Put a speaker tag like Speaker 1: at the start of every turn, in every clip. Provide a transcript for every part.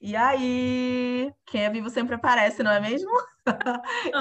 Speaker 1: E aí? Quem é vivo sempre aparece, não é mesmo?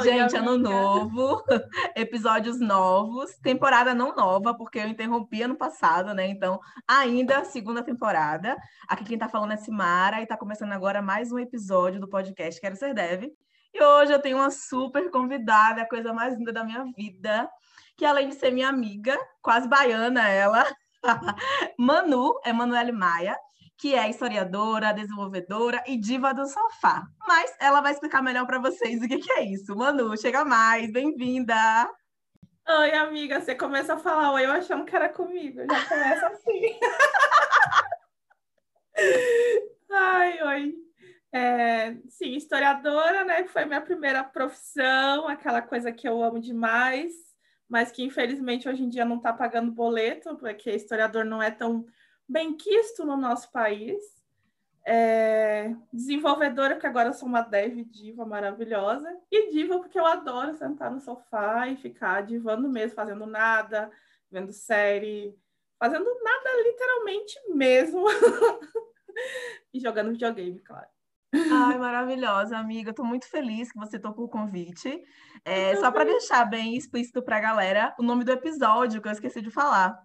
Speaker 1: Gente, ano novo, episódios novos, temporada não nova, porque eu interrompi ano passado, né? Então, ainda segunda temporada. Aqui quem tá falando é Simara e tá começando agora mais um episódio do podcast Quero Ser Deve. E hoje eu tenho uma super convidada, a coisa mais linda da minha vida, que além de ser minha amiga, quase baiana ela, Manu, Emanuele Maia, que é historiadora, desenvolvedora e diva do sofá. Mas ela vai explicar melhor para vocês o que, que é isso. Manu, chega mais, bem-vinda!
Speaker 2: Oi, amiga, você começa a falar oi, eu achando que era comigo. Já começa assim. Ai, oi. É, sim, historiadora, né? Foi minha primeira profissão, aquela coisa que eu amo demais, mas que infelizmente hoje em dia não está pagando boleto, porque historiador não é tão bem quisto no nosso país. É, desenvolvedora, porque agora sou uma dev diva maravilhosa. E diva porque eu adoro sentar no sofá e ficar divando mesmo, fazendo nada, vendo série, fazendo nada literalmente mesmo. e jogando videogame, claro.
Speaker 1: Ai, maravilhosa, amiga. Estou muito feliz que você topou o convite. É, só para deixar bem explícito para a galera o nome do episódio que eu esqueci de falar.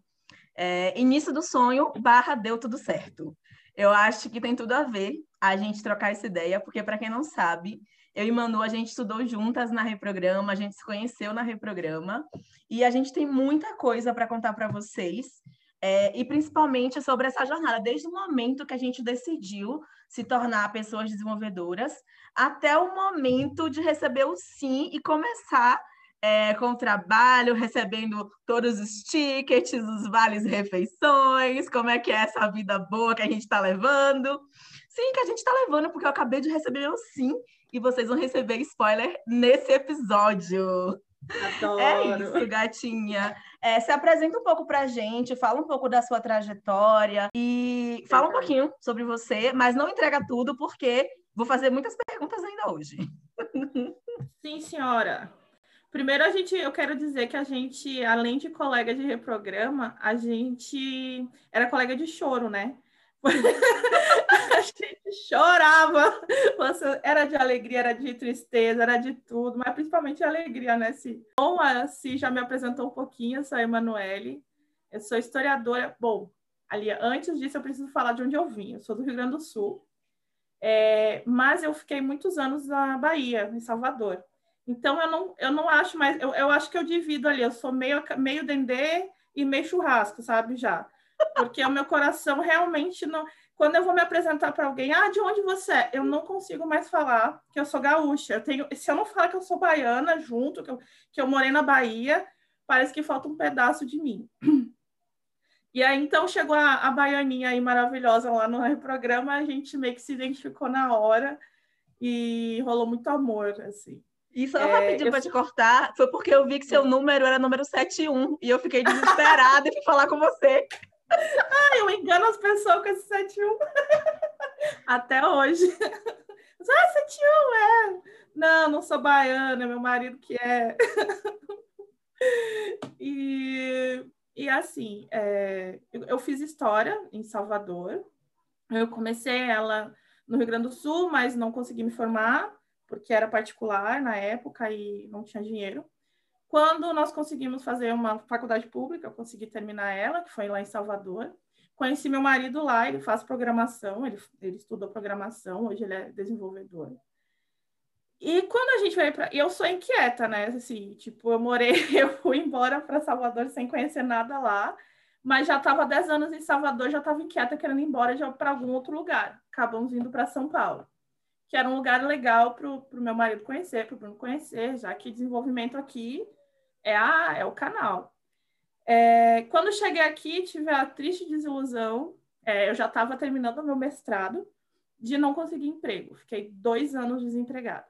Speaker 1: É, início do sonho barra deu tudo certo. Eu acho que tem tudo a ver a gente trocar essa ideia, porque para quem não sabe, eu e Manu, a gente estudou juntas na Reprograma, a gente se conheceu na Reprograma, e a gente tem muita coisa para contar para vocês, é, e principalmente sobre essa jornada, desde o momento que a gente decidiu se tornar pessoas desenvolvedoras, até o momento de receber o sim e começar é, com o trabalho, recebendo todos os tickets, os vales refeições, como é que é essa vida boa que a gente está levando. Sim, que a gente está levando, porque eu acabei de receber meu sim, e vocês vão receber spoiler nesse episódio.
Speaker 2: Adoro.
Speaker 1: É isso, gatinha. É, se apresenta um pouco pra gente, fala um pouco da sua trajetória e fala um pouquinho sobre você, mas não entrega tudo, porque vou fazer muitas perguntas ainda hoje.
Speaker 2: Sim, senhora. Primeiro, a gente, eu quero dizer que a gente, além de colega de reprograma, a gente era colega de choro, né? a gente chorava, era de alegria, era de tristeza, era de tudo, mas principalmente alegria, né, Si? Bom, a Si já me apresentou um pouquinho, eu sou a Emanuele, eu sou historiadora. Bom, ali, antes disso, eu preciso falar de onde eu vim. Eu sou do Rio Grande do Sul, é, mas eu fiquei muitos anos na Bahia, em Salvador. Então, eu não, eu não acho mais. Eu, eu acho que eu divido ali. Eu sou meio, meio dendê e meio churrasco, sabe? Já. Porque o meu coração realmente não. Quando eu vou me apresentar para alguém, ah, de onde você é? Eu não consigo mais falar que eu sou gaúcha. Eu tenho, se eu não falar que eu sou baiana junto, que eu, que eu morei na Bahia, parece que falta um pedaço de mim. E aí, então, chegou a, a baianinha aí maravilhosa lá no programa, a gente meio que se identificou na hora e rolou muito amor, assim.
Speaker 1: E só é, rapidinho para te cortar, foi porque eu vi que seu número era número 71 e eu fiquei desesperada e fui falar com você.
Speaker 2: Ah, eu engano as pessoas com esse 71. Até hoje. Ah, 71, é. Não, não sou baiana, meu marido que é. E, e assim, é, eu fiz história em Salvador. Eu comecei ela no Rio Grande do Sul, mas não consegui me formar porque era particular na época e não tinha dinheiro. Quando nós conseguimos fazer uma faculdade pública, eu consegui terminar ela, que foi lá em Salvador. Conheci meu marido lá, ele faz programação, ele, ele estudou programação, hoje ele é desenvolvedor. E quando a gente veio para. Eu sou inquieta, né? Assim, tipo, eu morei, eu fui embora para Salvador sem conhecer nada lá, mas já estava 10 anos em Salvador, já estava inquieta querendo ir embora para algum outro lugar. Acabamos indo para São Paulo que era um lugar legal para o meu marido conhecer, para o Bruno conhecer, já que desenvolvimento aqui é, a, é o canal. É, quando cheguei aqui, tive a triste desilusão, é, eu já estava terminando meu mestrado, de não conseguir emprego. Fiquei dois anos desempregada.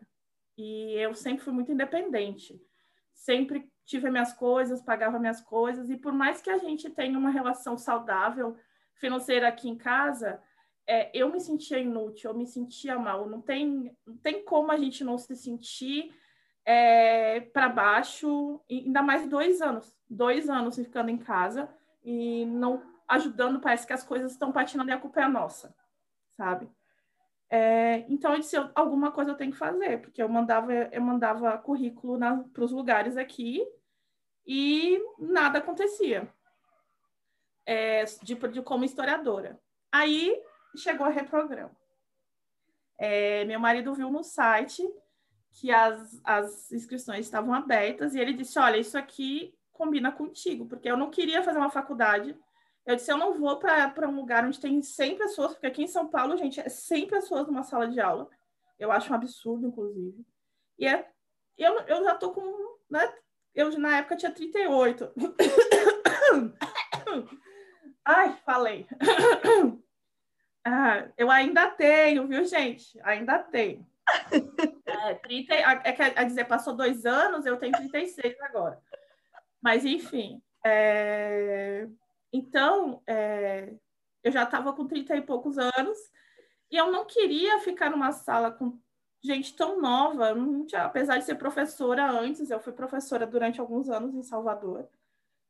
Speaker 2: E eu sempre fui muito independente. Sempre tive minhas coisas, pagava minhas coisas, e por mais que a gente tenha uma relação saudável financeira aqui em casa, é, eu me sentia inútil, eu me sentia mal. Não tem, não tem como a gente não se sentir é, para baixo, ainda mais dois anos, dois anos ficando em casa e não ajudando, parece que as coisas estão patinando e a culpa é nossa, sabe? É, então eu disse, alguma coisa eu tenho que fazer, porque eu mandava, eu mandava currículo para os lugares aqui e nada acontecia é, de, de, como historiadora. Aí chegou a reprograma. É, meu marido viu no site que as, as inscrições estavam abertas e ele disse: Olha, isso aqui combina contigo, porque eu não queria fazer uma faculdade. Eu disse: Eu não vou para um lugar onde tem 100 pessoas, porque aqui em São Paulo, gente, é 100 pessoas numa sala de aula. Eu acho um absurdo, inclusive. E é, eu, eu já tô com. Né, eu, na época, tinha 38. Ai, falei. Ah, eu ainda tenho, viu, gente? Ainda tenho. É, 30, é, quer dizer, passou dois anos, eu tenho 36 agora. Mas, enfim. É, então, é, eu já estava com 30 e poucos anos e eu não queria ficar numa sala com gente tão nova. Tinha, apesar de ser professora antes, eu fui professora durante alguns anos em Salvador.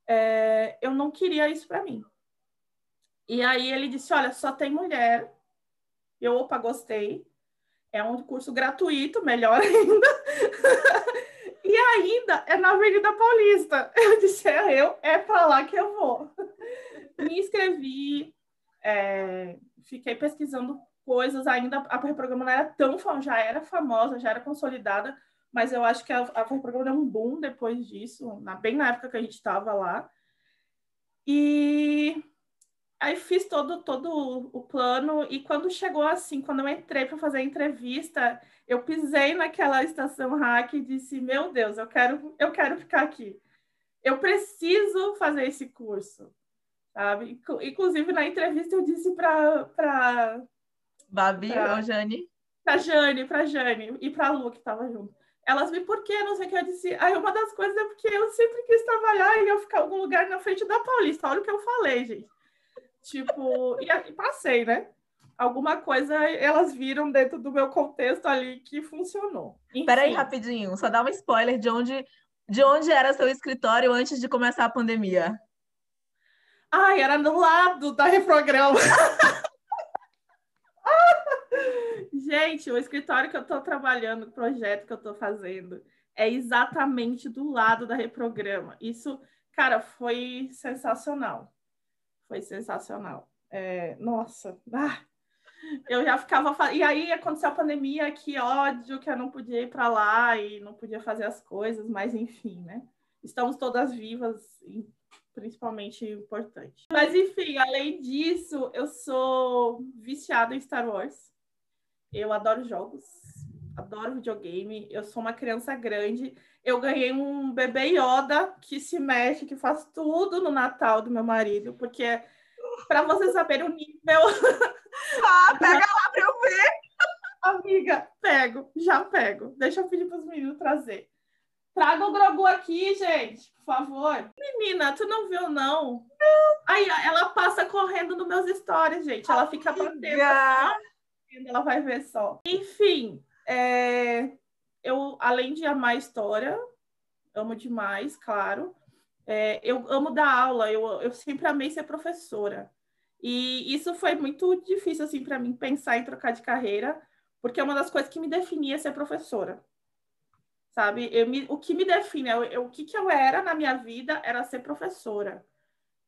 Speaker 2: É, eu não queria isso para mim. E aí ele disse: Olha, só tem mulher. Eu, opa, gostei. É um curso gratuito, melhor ainda. e ainda é na Avenida Paulista. Eu disse: É eu, é para lá que eu vou. Me inscrevi, é, fiquei pesquisando coisas. Ainda a programa não era tão famosa, já era famosa, já era consolidada, mas eu acho que a, a programa deu um boom depois disso, na, bem na época que a gente estava lá. E Aí fiz todo, todo o plano e quando chegou assim, quando eu entrei para fazer a entrevista, eu pisei naquela estação hack e disse: "Meu Deus, eu quero eu quero ficar aqui. Eu preciso fazer esse curso." Sabe? Inclusive na entrevista eu disse para para
Speaker 1: Babi pra, ou Jane?
Speaker 2: Para Jane, para Jane e para Lu que estava junto. Elas me por quê? Não sei o que eu disse. Aí uma das coisas é porque eu sempre quis trabalhar e eu ficar em algum lugar na frente da Paulista. Olha o que eu falei, gente. Tipo, e, e passei, né? Alguma coisa elas viram dentro do meu contexto ali que funcionou.
Speaker 1: Enfim. Peraí, rapidinho, só dá um spoiler de onde, de onde era seu escritório antes de começar a pandemia.
Speaker 2: Ai, era no lado da Reprograma. Gente, o escritório que eu estou trabalhando, o projeto que eu estou fazendo, é exatamente do lado da Reprograma. Isso, cara, foi sensacional foi sensacional. É, nossa, ah, eu já ficava. E aí aconteceu a pandemia, que ódio que eu não podia ir para lá e não podia fazer as coisas, mas enfim, né? Estamos todas vivas, principalmente importante. Mas enfim, além disso, eu sou viciada em Star Wars. Eu adoro jogos, adoro videogame. Eu sou uma criança grande. Eu ganhei um bebê Yoda que se mexe, que faz tudo no Natal do meu marido, porque para você saber o nível.
Speaker 1: Ah, pega lá para eu ver.
Speaker 2: Amiga, pego, já pego. Deixa eu pedir para os meninos trazer. Traga o Grogu aqui, gente, por favor. Menina, tu não viu, não? Não. Aí, ela passa correndo nos meus stories, gente. Ela fica batendo. Ela vai ver só. Enfim, é eu, além de amar história, amo demais, claro. É, eu amo dar aula, eu, eu sempre amei ser professora. E isso foi muito difícil, assim, para mim, pensar em trocar de carreira, porque é uma das coisas que me definia ser professora. Sabe? Eu me, o que me define, eu, eu, o que, que eu era na minha vida era ser professora,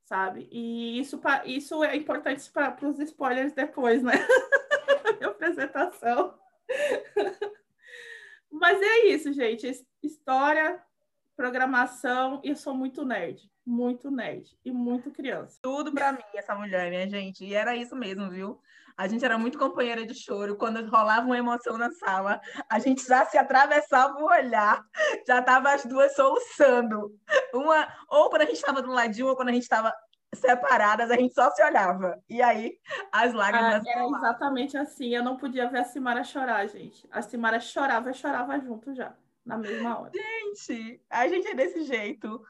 Speaker 2: sabe? E isso, isso é importante para os spoilers depois, né? minha apresentação. Mas é isso, gente. História, programação, e eu sou muito nerd. Muito nerd. E muito criança.
Speaker 1: Tudo para mim, essa mulher, minha gente. E era isso mesmo, viu? A gente era muito companheira de choro. Quando rolava uma emoção na sala, a gente já se atravessava o olhar, já tava as duas soluçando. Uma, ou quando a gente estava do ladinho, ou quando a gente estava separadas, a gente só se olhava. E aí, as lágrimas.
Speaker 2: Ah, era exatamente assim. Eu não podia ver a Simara chorar, gente. A Simara chorava e chorava junto já, na mesma hora.
Speaker 1: Gente, a gente é desse jeito.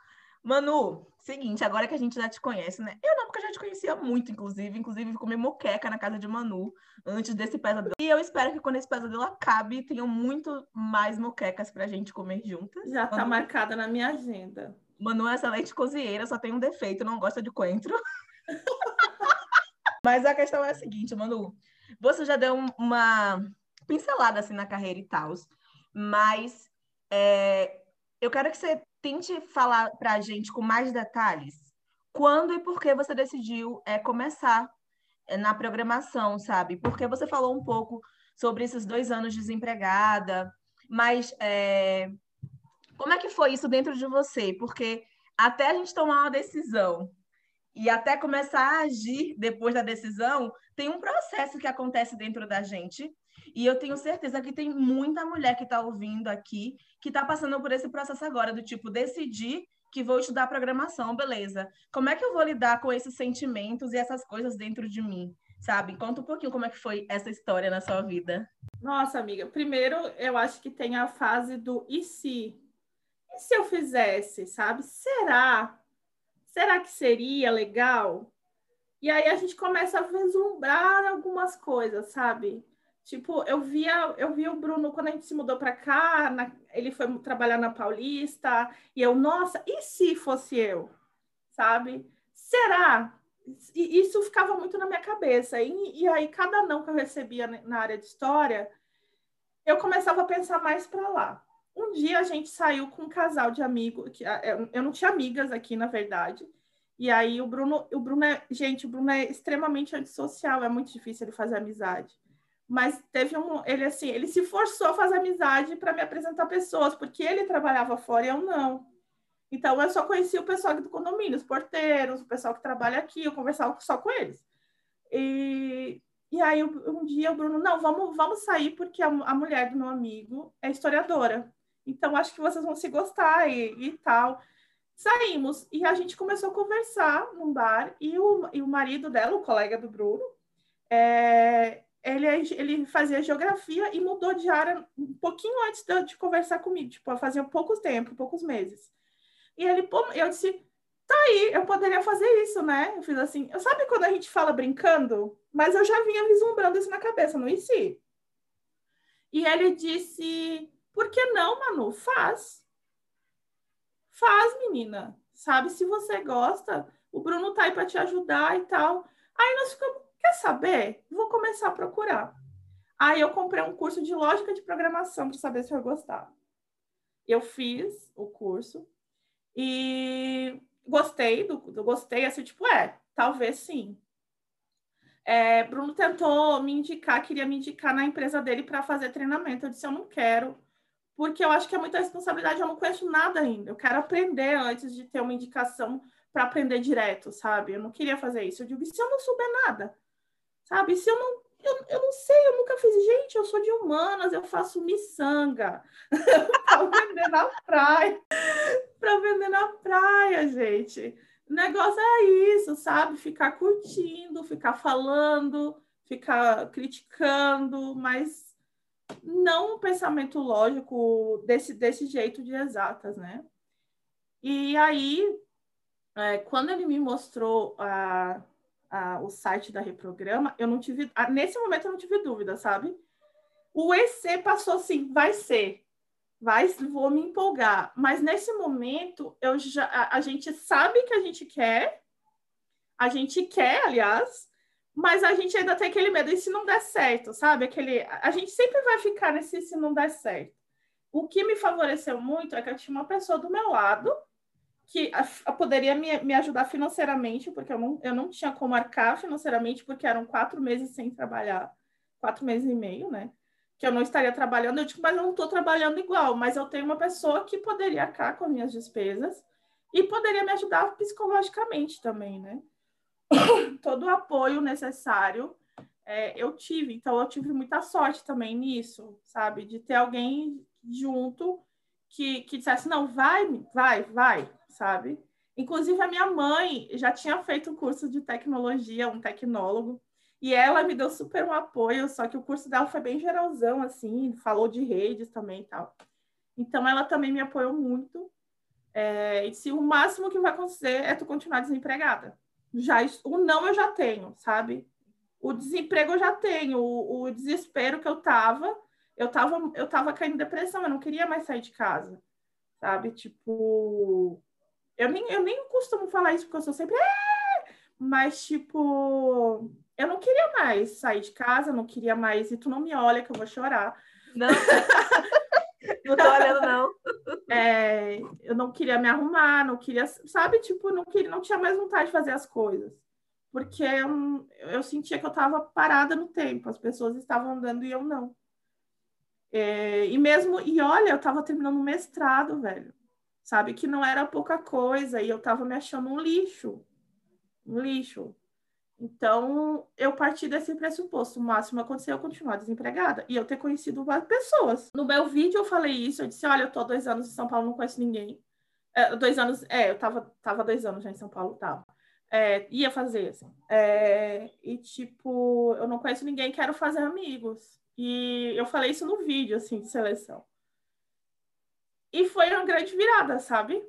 Speaker 1: Manu, seguinte, agora que a gente já te conhece, né? Eu não, porque eu já te conhecia muito, inclusive. Inclusive, comi moqueca na casa de Manu antes desse pesadelo. E eu espero que quando esse pesadelo acabe, tenham muito mais moquecas pra gente comer juntas.
Speaker 2: Já tá Manu... marcada na minha agenda.
Speaker 1: Manu é excelente cozinheira, só tem um defeito, não gosta de coentro. Mas a questão é a seguinte, Manu. Você já deu uma pincelada assim na carreira e tal, mas é, eu quero que você tente falar para a gente com mais detalhes quando e por que você decidiu é, começar é, na programação, sabe? Porque você falou um pouco sobre esses dois anos desempregada, mas é, como é que foi isso dentro de você? Porque até a gente tomar uma decisão e até começar a agir depois da decisão, tem um processo que acontece dentro da gente. E eu tenho certeza que tem muita mulher que está ouvindo aqui que está passando por esse processo agora, do tipo, decidir que vou estudar programação, beleza. Como é que eu vou lidar com esses sentimentos e essas coisas dentro de mim? Sabe? Conta um pouquinho como é que foi essa história na sua vida.
Speaker 2: Nossa, amiga, primeiro eu acho que tem a fase do e se? Se eu fizesse, sabe? Será? será que seria legal? E aí a gente começa a vislumbrar algumas coisas, sabe? Tipo, eu via, eu via o Bruno quando a gente se mudou para cá, na, ele foi trabalhar na Paulista, e eu, nossa, e se fosse eu? Sabe? Será? E isso ficava muito na minha cabeça. E, e aí, cada não que eu recebia na área de história, eu começava a pensar mais para lá. Um dia a gente saiu com um casal de amigos, que eu não tinha amigas aqui, na verdade. E aí o Bruno, o Bruno é, gente, o Bruno é extremamente antissocial, é muito difícil ele fazer amizade. Mas teve um, ele assim, ele se forçou a fazer amizade para me apresentar pessoas, porque ele trabalhava fora e eu não. Então eu só conhecia o pessoal do condomínio, os porteiros, o pessoal que trabalha aqui, eu conversava só com eles. E, e aí um dia o Bruno, não, vamos, vamos sair porque a, a mulher do meu amigo é historiadora. Então, acho que vocês vão se gostar e, e tal. Saímos e a gente começou a conversar num bar e o, e o marido dela, o colega do Bruno, é, ele, ele fazia geografia e mudou de área um pouquinho antes de, de conversar comigo, tipo, fazia poucos tempo, poucos meses. E ele, eu disse, tá aí, eu poderia fazer isso, né? Eu fiz assim, sabe quando a gente fala brincando? Mas eu já vinha vislumbrando isso na cabeça, não si. E ele disse, por que não, Manu? Faz. Faz, menina. Sabe, se você gosta, o Bruno tá aí para te ajudar e tal. Aí nós ficamos, quer saber? Vou começar a procurar. Aí eu comprei um curso de lógica de programação para saber se eu gostava. Eu fiz o curso e gostei do, do gostei assim, tipo, é, talvez sim. É, Bruno tentou me indicar, queria me indicar na empresa dele para fazer treinamento. Eu disse, eu não quero porque eu acho que é muita responsabilidade, eu não conheço nada ainda. Eu quero aprender antes de ter uma indicação para aprender direto, sabe? Eu não queria fazer isso. Eu digo, e se eu não souber nada? Sabe? Se eu não. Eu, eu não sei, eu nunca fiz. Gente, eu sou de humanas, eu faço miçanga para vender na praia. para vender na praia, gente. O negócio é isso, sabe? Ficar curtindo, ficar falando, ficar criticando, mas não um pensamento lógico desse, desse jeito de exatas, né? E aí, é, quando ele me mostrou a, a, o site da Reprograma, eu não tive, nesse momento eu não tive dúvida, sabe? O EC passou assim, vai ser, vai, vou me empolgar. Mas nesse momento, eu já, a, a gente sabe que a gente quer, a gente quer, aliás, mas a gente ainda tem aquele medo, e se não der certo, sabe? Aquele, a gente sempre vai ficar nesse se não der certo. O que me favoreceu muito é que eu tinha uma pessoa do meu lado que a, a poderia me, me ajudar financeiramente, porque eu não, eu não tinha como arcar financeiramente, porque eram quatro meses sem trabalhar, quatro meses e meio, né? Que eu não estaria trabalhando. Eu digo, mas eu não estou trabalhando igual, mas eu tenho uma pessoa que poderia arcar com as minhas despesas e poderia me ajudar psicologicamente também, né? todo o apoio necessário é, eu tive. Então, eu tive muita sorte também nisso, sabe? De ter alguém junto que, que dissesse, não, vai, vai, vai, sabe? Inclusive, a minha mãe já tinha feito um curso de tecnologia, um tecnólogo, e ela me deu super um apoio, só que o curso dela foi bem geralzão, assim, falou de redes também e tal. Então, ela também me apoiou muito. É, e se o máximo que vai acontecer é tu continuar desempregada já o não eu já tenho, sabe? O desemprego eu já tenho, o, o desespero que eu tava, eu tava, eu tava caindo em depressão, eu não queria mais sair de casa, sabe? Tipo, eu nem, eu nem costumo falar isso porque eu sou sempre, é! mas tipo, eu não queria mais sair de casa, não queria mais, e tu não me olha que eu vou chorar.
Speaker 1: Não, não tô olhando, não.
Speaker 2: É, eu não queria me arrumar, não queria, sabe, tipo, não queria, não tinha mais vontade de fazer as coisas. Porque eu, eu sentia que eu estava parada no tempo, as pessoas estavam andando e eu não. É, e mesmo, e olha, eu estava terminando um mestrado, velho. Sabe que não era pouca coisa, e eu estava me achando um lixo. Um lixo. Então, eu parti desse pressuposto. O máximo aconteceu eu continuar desempregada e eu ter conhecido várias pessoas. No meu vídeo eu falei isso, eu disse, olha, eu tô dois anos em São Paulo, não conheço ninguém. É, dois anos, é, eu tava, tava dois anos já em São Paulo, tava. É, ia fazer, assim. É, e, tipo, eu não conheço ninguém, quero fazer amigos. E eu falei isso no vídeo, assim, de seleção. E foi uma grande virada, sabe?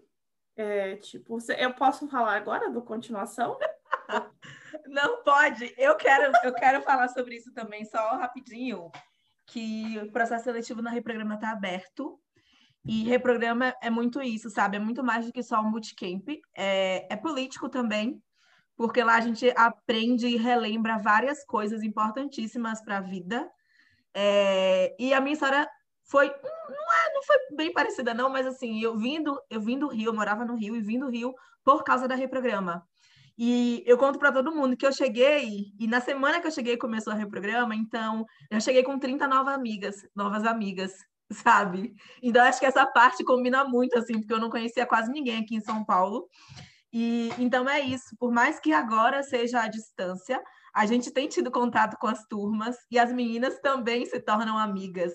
Speaker 2: É, tipo, eu posso falar agora do continuação?
Speaker 1: Não pode. Eu quero, eu quero falar sobre isso também, só rapidinho, que o processo seletivo na Reprograma está aberto. E Reprograma é muito isso, sabe? É muito mais do que só um bootcamp. É, é político também, porque lá a gente aprende e relembra várias coisas importantíssimas para a vida. É, e a minha história foi não, é, não foi bem parecida não, mas assim, eu vindo, eu vim do Rio, eu morava no Rio e vim do Rio por causa da Reprograma. E eu conto para todo mundo que eu cheguei, e na semana que eu cheguei começou a reprograma, então eu cheguei com 30 novas amigas, novas amigas, sabe? Então acho que essa parte combina muito, assim, porque eu não conhecia quase ninguém aqui em São Paulo. E então é isso, por mais que agora seja à distância, a gente tem tido contato com as turmas e as meninas também se tornam amigas,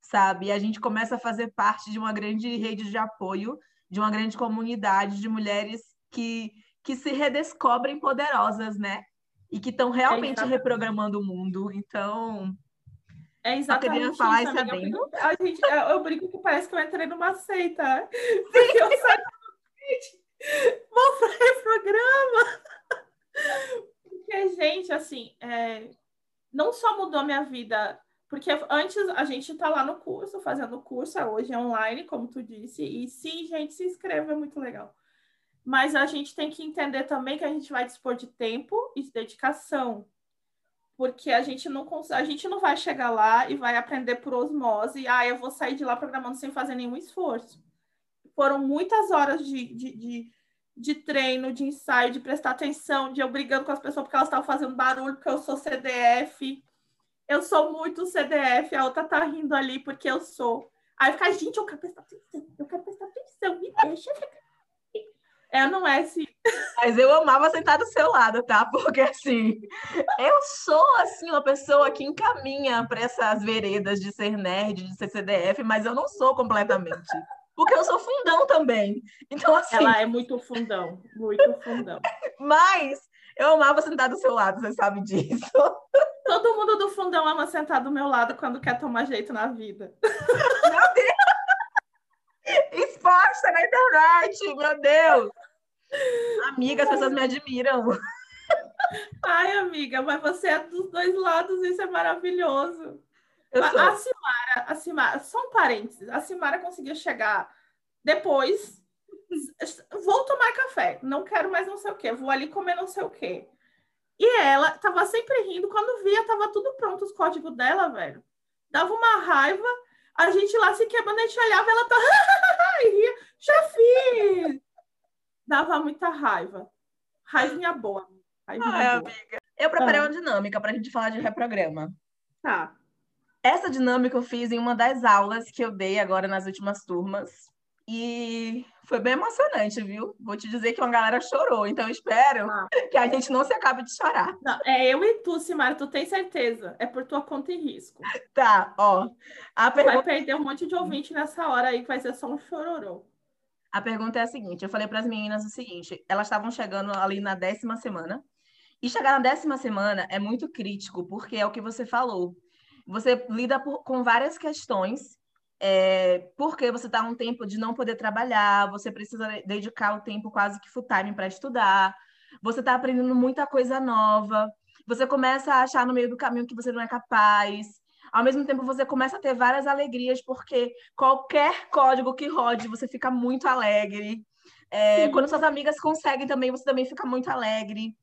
Speaker 1: sabe? E a gente começa a fazer parte de uma grande rede de apoio, de uma grande comunidade de mulheres que que se redescobrem poderosas, né? E que estão realmente é reprogramando o mundo. Então,
Speaker 2: é exatamente eu falar isso, isso bem. Eu, a gente, eu brinco que parece que eu entrei numa seita. Porque eu saio vou para reprograma. Porque, gente, assim, é, não só mudou minha vida, porque antes a gente está lá no curso, fazendo o curso, hoje é online, como tu disse, e sim, gente, se inscreva, é muito legal mas a gente tem que entender também que a gente vai dispor de tempo e de dedicação, porque a gente não a gente não vai chegar lá e vai aprender por osmose, ah, eu vou sair de lá programando sem fazer nenhum esforço. Foram muitas horas de, de, de, de treino, de ensaio, de prestar atenção, de eu brigando com as pessoas porque elas estavam fazendo barulho, porque eu sou CDF. Eu sou muito CDF, a outra tá rindo ali porque eu sou. Aí fica, gente, eu quero prestar atenção, eu quero prestar atenção, me deixa ficar é, não é assim.
Speaker 1: Mas eu amava sentar do seu lado, tá? Porque assim, eu sou assim uma pessoa que encaminha para essas veredas de ser nerd, de ser CDF, mas eu não sou completamente. Porque eu sou fundão também. Então, assim.
Speaker 2: Ela é muito fundão, muito fundão.
Speaker 1: Mas eu amava sentar do seu lado, você sabe disso.
Speaker 2: Todo mundo do fundão ama sentar do meu lado quando quer tomar jeito na vida. Meu Deus!
Speaker 1: Exposta na internet, meu Deus! Amiga, as pessoas me admiram.
Speaker 2: Ai, amiga, mas você é dos dois lados, isso é maravilhoso. A Simara, a Simara, só um parênteses, a Simara conseguiu chegar depois. Vou tomar café, não quero mais não sei o quê, vou ali comer não sei o quê. E ela tava sempre rindo, quando via, tava tudo pronto, os códigos dela, velho. Dava uma raiva, a gente lá se quebrando, a gente olhava, ela tá. Já fiz! Dava muita raiva. Raivinha boa. Raivinha
Speaker 1: boa. amiga. Eu preparei ah. uma dinâmica para a gente falar de reprograma.
Speaker 2: Tá.
Speaker 1: Essa dinâmica eu fiz em uma das aulas que eu dei agora nas últimas turmas. E foi bem emocionante, viu? Vou te dizer que uma galera chorou, então espero ah. que a gente não se acabe de chorar.
Speaker 2: Não, é eu e tu, Simara, tu tem certeza? É por tua conta e risco.
Speaker 1: Tá, ó.
Speaker 2: Pergunta... Vai perder um monte de ouvinte nessa hora aí, que vai ser só um chororô.
Speaker 1: A pergunta é a seguinte: eu falei para as meninas o seguinte, elas estavam chegando ali na décima semana, e chegar na décima semana é muito crítico, porque é o que você falou. Você lida por, com várias questões, é, porque você está um tempo de não poder trabalhar, você precisa dedicar o tempo quase que full time para estudar, você está aprendendo muita coisa nova, você começa a achar no meio do caminho que você não é capaz, ao mesmo tempo, você começa a ter várias alegrias, porque qualquer código que rode, você fica muito alegre. É, quando suas amigas conseguem também, você também fica muito alegre.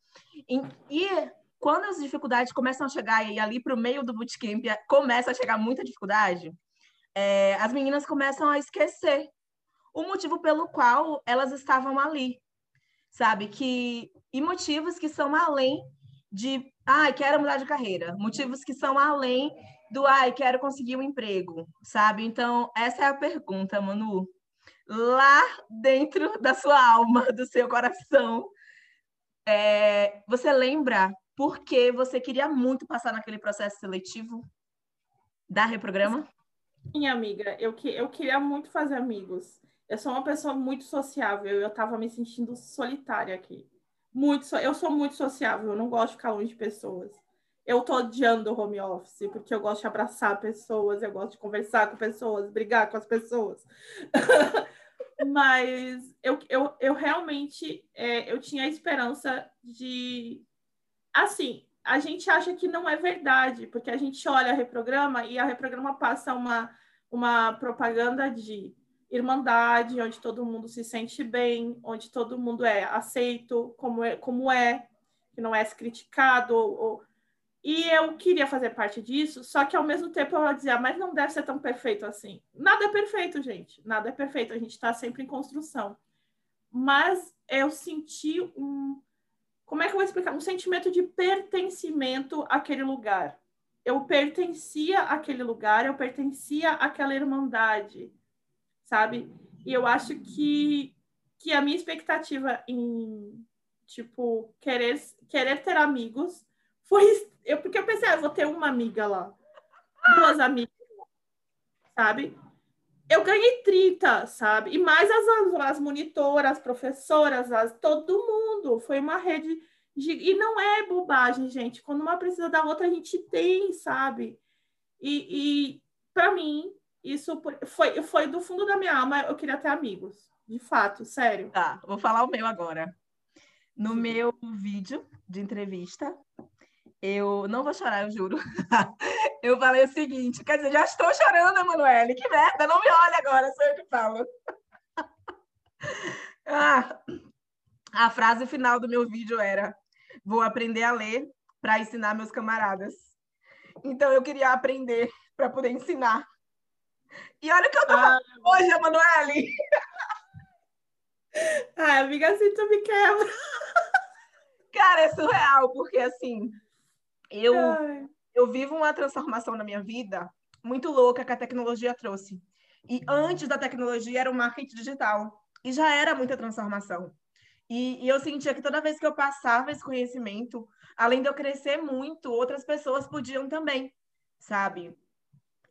Speaker 1: E, e quando as dificuldades começam a chegar e ali para o meio do bootcamp começa a chegar muita dificuldade, é, as meninas começam a esquecer o motivo pelo qual elas estavam ali, sabe? Que e motivos que são além de, ai, ah, quero mudar de carreira, motivos que são além do, ai, quero conseguir um emprego, sabe? Então, essa é a pergunta, Manu. Lá dentro da sua alma, do seu coração, é, você lembra por que você queria muito passar naquele processo seletivo da Reprograma?
Speaker 2: Sim, amiga, eu, que, eu queria muito fazer amigos. Eu sou uma pessoa muito sociável, eu estava me sentindo solitária aqui. Muito, eu sou muito sociável, eu não gosto de ficar longe de pessoas. Eu tô odiando o home office, porque eu gosto de abraçar pessoas, eu gosto de conversar com pessoas, brigar com as pessoas. Mas eu, eu, eu realmente é, eu tinha a esperança de. Assim, a gente acha que não é verdade, porque a gente olha a reprograma e a reprograma passa uma, uma propaganda de irmandade, onde todo mundo se sente bem, onde todo mundo é aceito como é, como é que não é criticado. Ou... E eu queria fazer parte disso, só que ao mesmo tempo eu dizia, mas não deve ser tão perfeito assim. Nada é perfeito, gente. Nada é perfeito. A gente está sempre em construção. Mas eu senti um. Como é que eu vou explicar? Um sentimento de pertencimento àquele lugar. Eu pertencia àquele lugar, eu pertencia àquela irmandade sabe? E eu acho que, que a minha expectativa em, tipo, querer, querer ter amigos foi. Eu, porque eu pensei, ah, eu vou ter uma amiga lá, duas amigas, sabe? Eu ganhei 30, sabe? E mais as, as monitoras, as professoras, as, todo mundo. Foi uma rede. De, e não é bobagem, gente. Quando uma precisa da outra, a gente tem, sabe? E, e para mim, isso foi, foi do fundo da minha alma, eu queria ter amigos. De fato, sério.
Speaker 1: Tá, vou falar o meu agora. No meu vídeo de entrevista, eu não vou chorar, eu juro. eu falei o seguinte, quer dizer, já estou chorando, Emanuele, que merda, não me olhe agora, sou eu que falo. ah, a frase final do meu vídeo era: vou aprender a ler para ensinar meus camaradas. Então eu queria aprender para poder ensinar e olha o que eu tô ah, hoje, Emanuele.
Speaker 2: Ai, amiga, assim tu me quebra.
Speaker 1: Cara, é surreal, porque assim, eu, eu vivo uma transformação na minha vida muito louca que a tecnologia trouxe. E antes da tecnologia era o marketing digital. E já era muita transformação. E, e, eu sentia que toda vez que eu passava esse conhecimento, além de eu crescer muito, outras pessoas podiam também, sabe?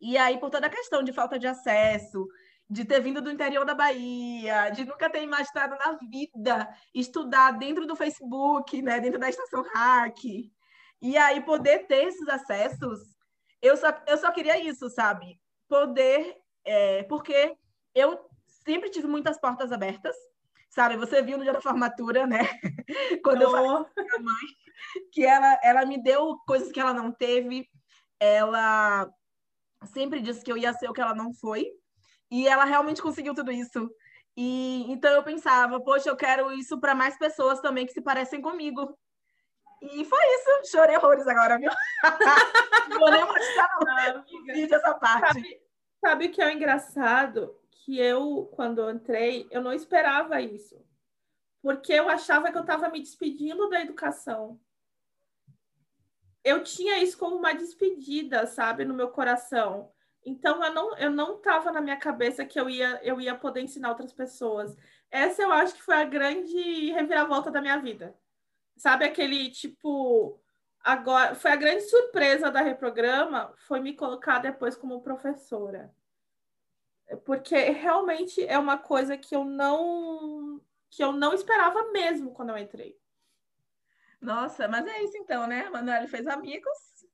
Speaker 1: E aí, por toda a questão de falta de acesso, de ter vindo do interior da Bahia, de nunca ter imaginado na vida estudar dentro do Facebook, né, dentro da estação Hack, e aí poder ter esses acessos, eu só, eu só queria isso, sabe? Poder, é, porque eu sempre tive muitas portas abertas, sabe? Você viu no dia da formatura, né? Quando oh. eu falei com minha mãe, que ela, ela me deu coisas que ela não teve, ela sempre disse que eu ia ser o que ela não foi, e ela realmente conseguiu tudo isso. E então eu pensava, poxa, eu quero isso para mais pessoas também que se parecem comigo. E foi isso, chorei horrores agora, viu? Vou nem mostrar no vídeo essa parte.
Speaker 2: Sabe, sabe o que é engraçado? Que eu, quando eu entrei, eu não esperava isso. Porque eu achava que eu estava me despedindo da educação eu tinha isso como uma despedida, sabe, no meu coração. Então eu não eu não tava na minha cabeça que eu ia eu ia poder ensinar outras pessoas. Essa eu acho que foi a grande reviravolta da minha vida. Sabe aquele tipo agora foi a grande surpresa da reprograma foi me colocar depois como professora. Porque realmente é uma coisa que eu não que eu não esperava mesmo quando eu entrei.
Speaker 1: Nossa, mas é isso então, né? Manuel fez amigos,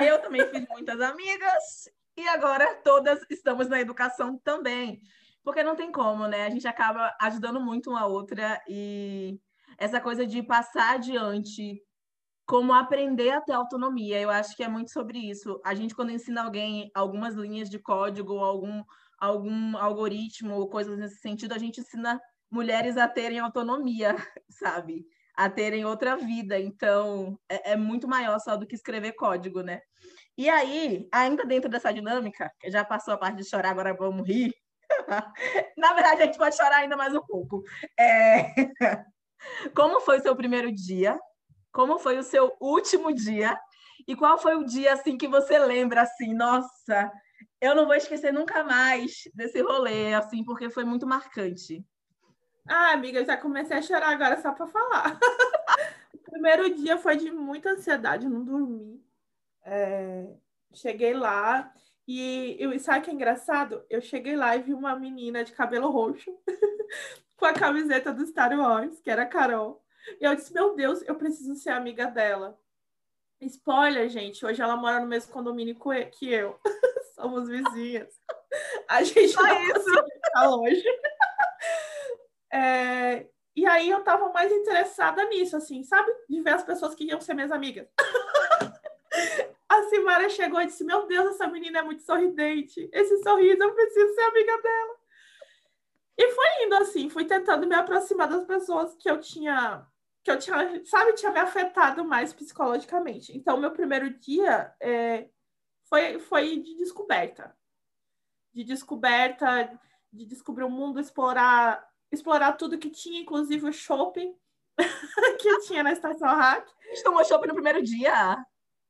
Speaker 1: eu também fiz muitas amigas, e agora todas estamos na educação também. Porque não tem como, né? A gente acaba ajudando muito uma outra e essa coisa de passar adiante, como aprender a ter autonomia, eu acho que é muito sobre isso. A gente, quando ensina alguém algumas linhas de código, algum, algum algoritmo ou coisas nesse sentido, a gente ensina mulheres a terem autonomia, sabe? a terem outra vida. Então, é, é, muito maior só do que escrever código, né? E aí, ainda dentro dessa dinâmica, já passou a parte de chorar, agora vamos rir. Na verdade, a gente pode chorar ainda mais um pouco. É... Como foi o seu primeiro dia? Como foi o seu último dia? E qual foi o dia assim que você lembra assim, nossa, eu não vou esquecer nunca mais desse rolê, assim, porque foi muito marcante.
Speaker 2: Ah, amiga, eu já comecei a chorar agora só para falar. o primeiro dia foi de muita ansiedade, não dormi. É... Cheguei lá e eu, sabe o que é engraçado? Eu cheguei lá e vi uma menina de cabelo roxo com a camiseta do Star Wars, que era a Carol. E eu disse, meu Deus, eu preciso ser amiga dela. Spoiler, gente, hoje ela mora no mesmo condomínio que eu. Somos vizinhas. A gente Só não isso. ficar longe. É, e aí eu tava mais interessada nisso, assim, sabe? De ver as pessoas que iam ser minhas amigas. Simara chegou e disse: Meu Deus, essa menina é muito sorridente. Esse sorriso, eu preciso ser amiga dela. E foi indo assim, fui tentando me aproximar das pessoas que eu tinha, que eu tinha, sabe, tinha me afetado mais psicologicamente. Então, meu primeiro dia é, foi, foi de descoberta. De descoberta, de descobrir o mundo, explorar, explorar tudo que tinha, inclusive o shopping que tinha na estação Hack.
Speaker 1: Tomou shopping no primeiro dia.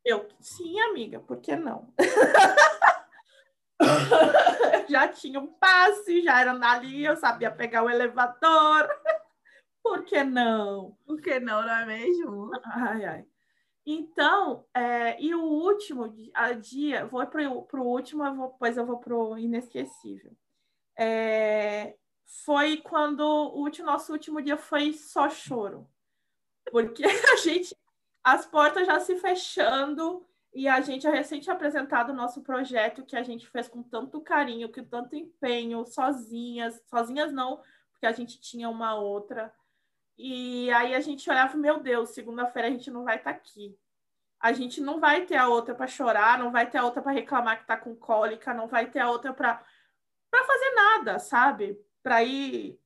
Speaker 2: Eu, sim, amiga, por que não? já tinha um passe, já era ali, eu sabia pegar o elevador. Por que não?
Speaker 1: Por que não, não é mesmo?
Speaker 2: Ai, ai. Então, é, e o último dia, vou para o último, eu vou, depois eu vou para o inesquecível. É, foi quando o último, nosso último dia foi só choro. Porque a gente as portas já se fechando e a gente já recente apresentado o nosso projeto que a gente fez com tanto carinho, com tanto empenho, sozinhas, sozinhas não, porque a gente tinha uma outra. E aí a gente olhava, meu Deus, segunda-feira a gente não vai estar tá aqui. A gente não vai ter a outra para chorar, não vai ter a outra para reclamar que está com cólica, não vai ter a outra para para fazer nada, sabe? Para ir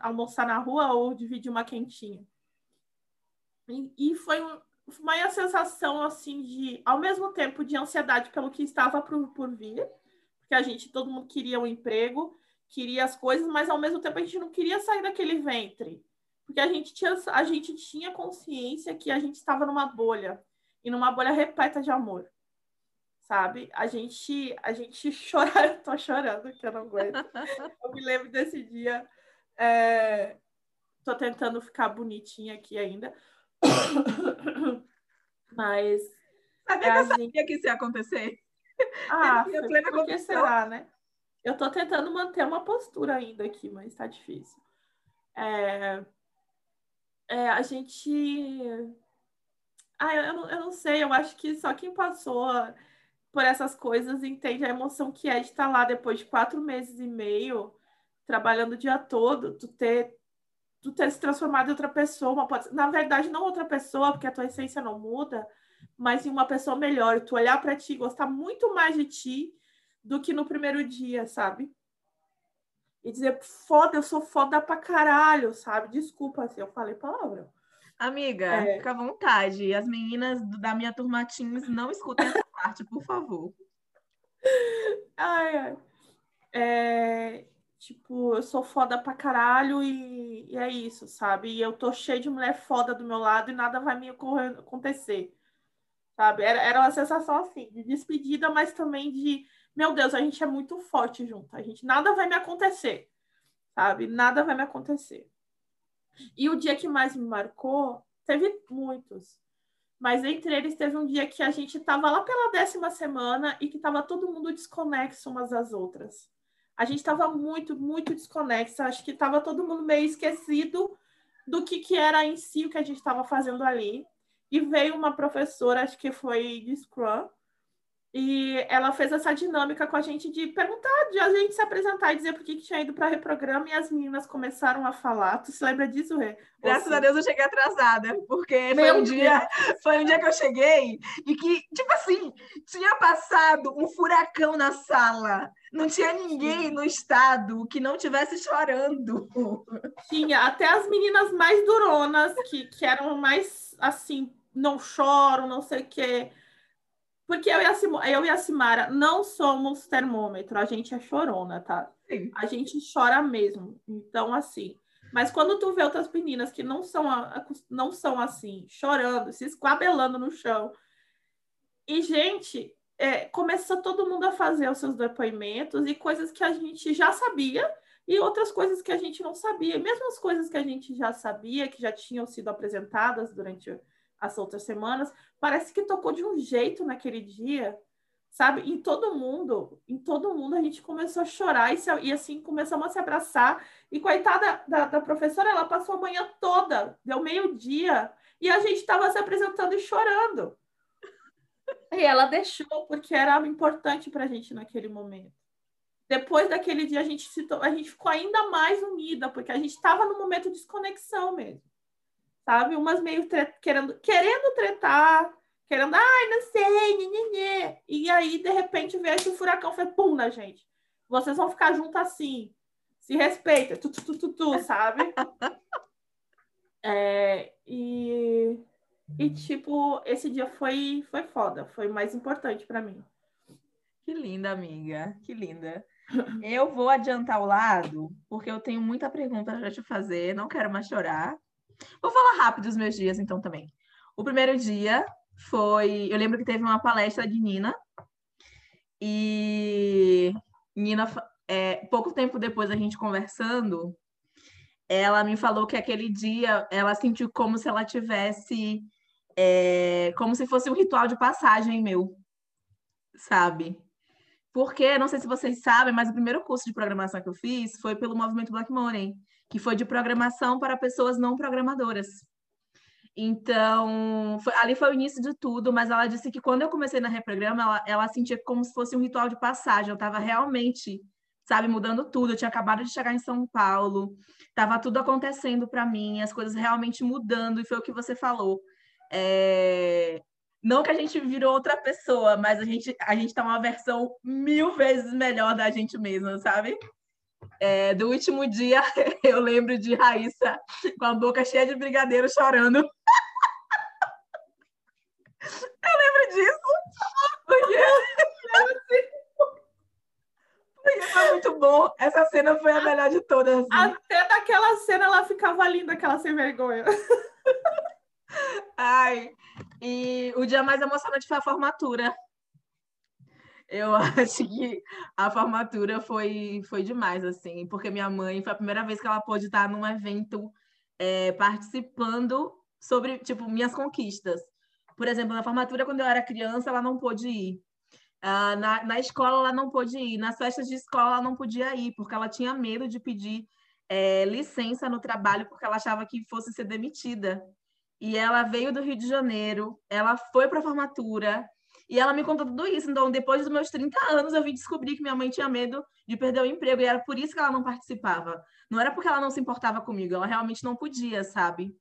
Speaker 2: almoçar na rua ou dividir uma quentinha. E, foi uma sensação assim de, ao mesmo tempo, de ansiedade pelo que estava por, por vir, porque a gente, todo mundo queria um emprego, queria as coisas, mas ao mesmo tempo a gente não queria sair daquele ventre, porque a gente tinha, a gente tinha consciência que a gente estava numa bolha e numa bolha repleta de amor. Sabe? A gente, a gente chora, eu tô chorando que eu não aguento. eu me lembro desse dia. É... Tô tentando ficar bonitinha aqui ainda. Mas.
Speaker 1: Sabia que eu sabia que isso ia acontecer?
Speaker 2: Ah, por que será, né? Eu tô tentando manter uma postura ainda aqui, mas tá difícil. É, é, a gente. Ah, eu não, eu não sei, eu acho que só quem passou por essas coisas entende a emoção que é de estar lá depois de quatro meses e meio, trabalhando o dia todo, tu ter tu ter se transformado em outra pessoa, pode, na verdade não outra pessoa, porque a tua essência não muda, mas em uma pessoa melhor, tu olhar para ti, gostar muito mais de ti do que no primeiro dia, sabe? E dizer, foda, eu sou foda pra caralho, sabe? Desculpa se eu falei palavra.
Speaker 1: Amiga, é... fica à vontade. As meninas da minha turma Teams não escutem essa parte, por favor.
Speaker 2: Ai, ai. É... Tipo, eu sou foda pra caralho e, e é isso, sabe? E eu tô cheio de mulher foda do meu lado e nada vai me acontecer, sabe? Era, era uma sensação assim, de despedida, mas também de, meu Deus, a gente é muito forte junto, a gente, nada vai me acontecer, sabe? Nada vai me acontecer. E o dia que mais me marcou, teve muitos, mas entre eles teve um dia que a gente tava lá pela décima semana e que tava todo mundo desconexo umas das outras a gente estava muito, muito desconexa. Acho que estava todo mundo meio esquecido do que, que era em si o que a gente estava fazendo ali. E veio uma professora, acho que foi de Scrum, E ela fez essa dinâmica com a gente de perguntar, de a gente se apresentar e dizer por que, que tinha ido para reprograma e as meninas começaram a falar. Tu se lembra disso, Rê?
Speaker 1: Graças a Deus eu cheguei atrasada, porque foi um, dia, foi um dia que eu cheguei e que, tipo assim, tinha passado um furacão na sala. Não tinha ninguém no estado que não tivesse chorando.
Speaker 2: Tinha, até as meninas mais duronas, que, que eram mais assim, não choram, não sei o quê porque eu e, a Sim, eu e a Simara não somos termômetro, a gente é chorona, tá? Sim. A gente chora mesmo. Então, assim. Mas quando tu vê outras meninas que não são, não são assim, chorando, se esquabelando no chão. E, gente, é, começa todo mundo a fazer os seus depoimentos e coisas que a gente já sabia e outras coisas que a gente não sabia. Mesmo as coisas que a gente já sabia, que já tinham sido apresentadas durante as outras semanas, parece que tocou de um jeito naquele dia, sabe? Em todo mundo, em todo mundo a gente começou a chorar e, se, e assim começamos a se abraçar. E coitada da, da professora, ela passou a manhã toda, deu meio-dia, e a gente estava se apresentando e chorando. E ela deixou, porque era importante para a gente naquele momento. Depois daquele dia, a gente, se, a gente ficou ainda mais unida, porque a gente estava no momento de desconexão mesmo sabe? Umas meio querendo, querendo tretar, querendo, ai, não sei, nhenhenhê. E aí, de repente, veio esse furacão, foi pum na gente. Vocês vão ficar juntos assim. Se respeita, tu, tu, tu, tu, tu sabe? é, e, e, tipo, esse dia foi, foi foda, foi mais importante para mim.
Speaker 1: Que linda, amiga, que linda. Eu vou adiantar o lado, porque eu tenho muita pergunta para te fazer, não quero mais chorar. Vou falar rápido os meus dias, então, também. O primeiro dia foi. Eu lembro que teve uma palestra de Nina. E Nina, é, pouco tempo depois da gente conversando, ela me falou que aquele dia ela sentiu como se ela tivesse. É, como se fosse um ritual de passagem meu, sabe? Porque, não sei se vocês sabem, mas o primeiro curso de programação que eu fiz foi pelo movimento Black Money que foi de programação para pessoas não programadoras. Então, foi, ali foi o início de tudo, mas ela disse que quando eu comecei na Reprograma, ela, ela sentia como se fosse um ritual de passagem. Eu estava realmente, sabe, mudando tudo. Eu tinha acabado de chegar em São Paulo, estava tudo acontecendo para mim, as coisas realmente mudando, e foi o que você falou. É... Não que a gente virou outra pessoa, mas a gente a gente tá uma versão mil vezes melhor da gente mesma, sabe? É, do último dia, eu lembro de Raíssa com a boca cheia de brigadeiro chorando. eu lembro disso. Porque... porque foi muito bom. Essa cena foi a melhor de todas.
Speaker 2: Até naquela cena ela ficava linda, aquela sem vergonha.
Speaker 1: Ai, e o dia mais emocionante foi a formatura. Eu acho que a formatura foi, foi demais, assim, porque minha mãe foi a primeira vez que ela pôde estar num evento é, participando sobre, tipo, minhas conquistas. Por exemplo, na formatura, quando eu era criança, ela não pôde ir. Uh, na, na escola, ela não pôde ir. Nas festas de escola, ela não podia ir, porque ela tinha medo de pedir é, licença no trabalho, porque ela achava que fosse ser demitida. E ela veio do Rio de Janeiro, ela foi para a formatura, e ela me contou tudo isso. Então, depois dos meus 30 anos, eu vim descobrir que minha mãe tinha medo de perder o emprego. E era por isso que ela não participava. Não era porque ela não se importava comigo, ela realmente não podia, sabe?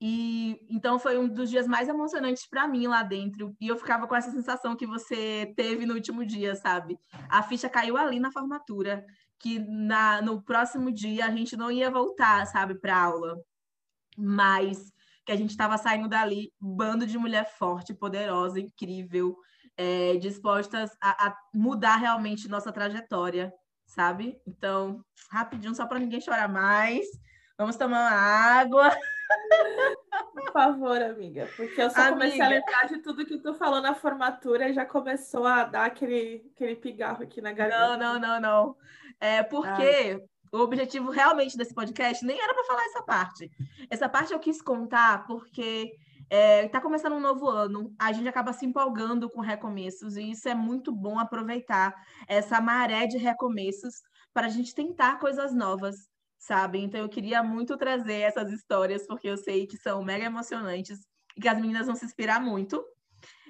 Speaker 1: E então foi um dos dias mais emocionantes para mim lá dentro. E eu ficava com essa sensação que você teve no último dia, sabe? A ficha caiu ali na formatura, que na, no próximo dia a gente não ia voltar, sabe, para aula. Mas que a gente estava saindo dali, bando de mulher forte, poderosa, incrível, é, dispostas a, a, mudar realmente nossa trajetória, sabe? Então, rapidinho, só para ninguém chorar mais. Vamos tomar uma água.
Speaker 2: Por favor, amiga, porque eu só amiga. comecei a lembrar de tudo que tu falou na formatura e já começou a dar aquele, aquele pigarro aqui na garganta.
Speaker 1: Não, não, não, não. É porque o objetivo realmente desse podcast nem era para falar essa parte. Essa parte eu quis contar porque está é, tá começando um novo ano, a gente acaba se empolgando com recomeços e isso é muito bom aproveitar essa maré de recomeços para a gente tentar coisas novas, sabe? Então eu queria muito trazer essas histórias porque eu sei que são mega emocionantes e que as meninas vão se inspirar muito.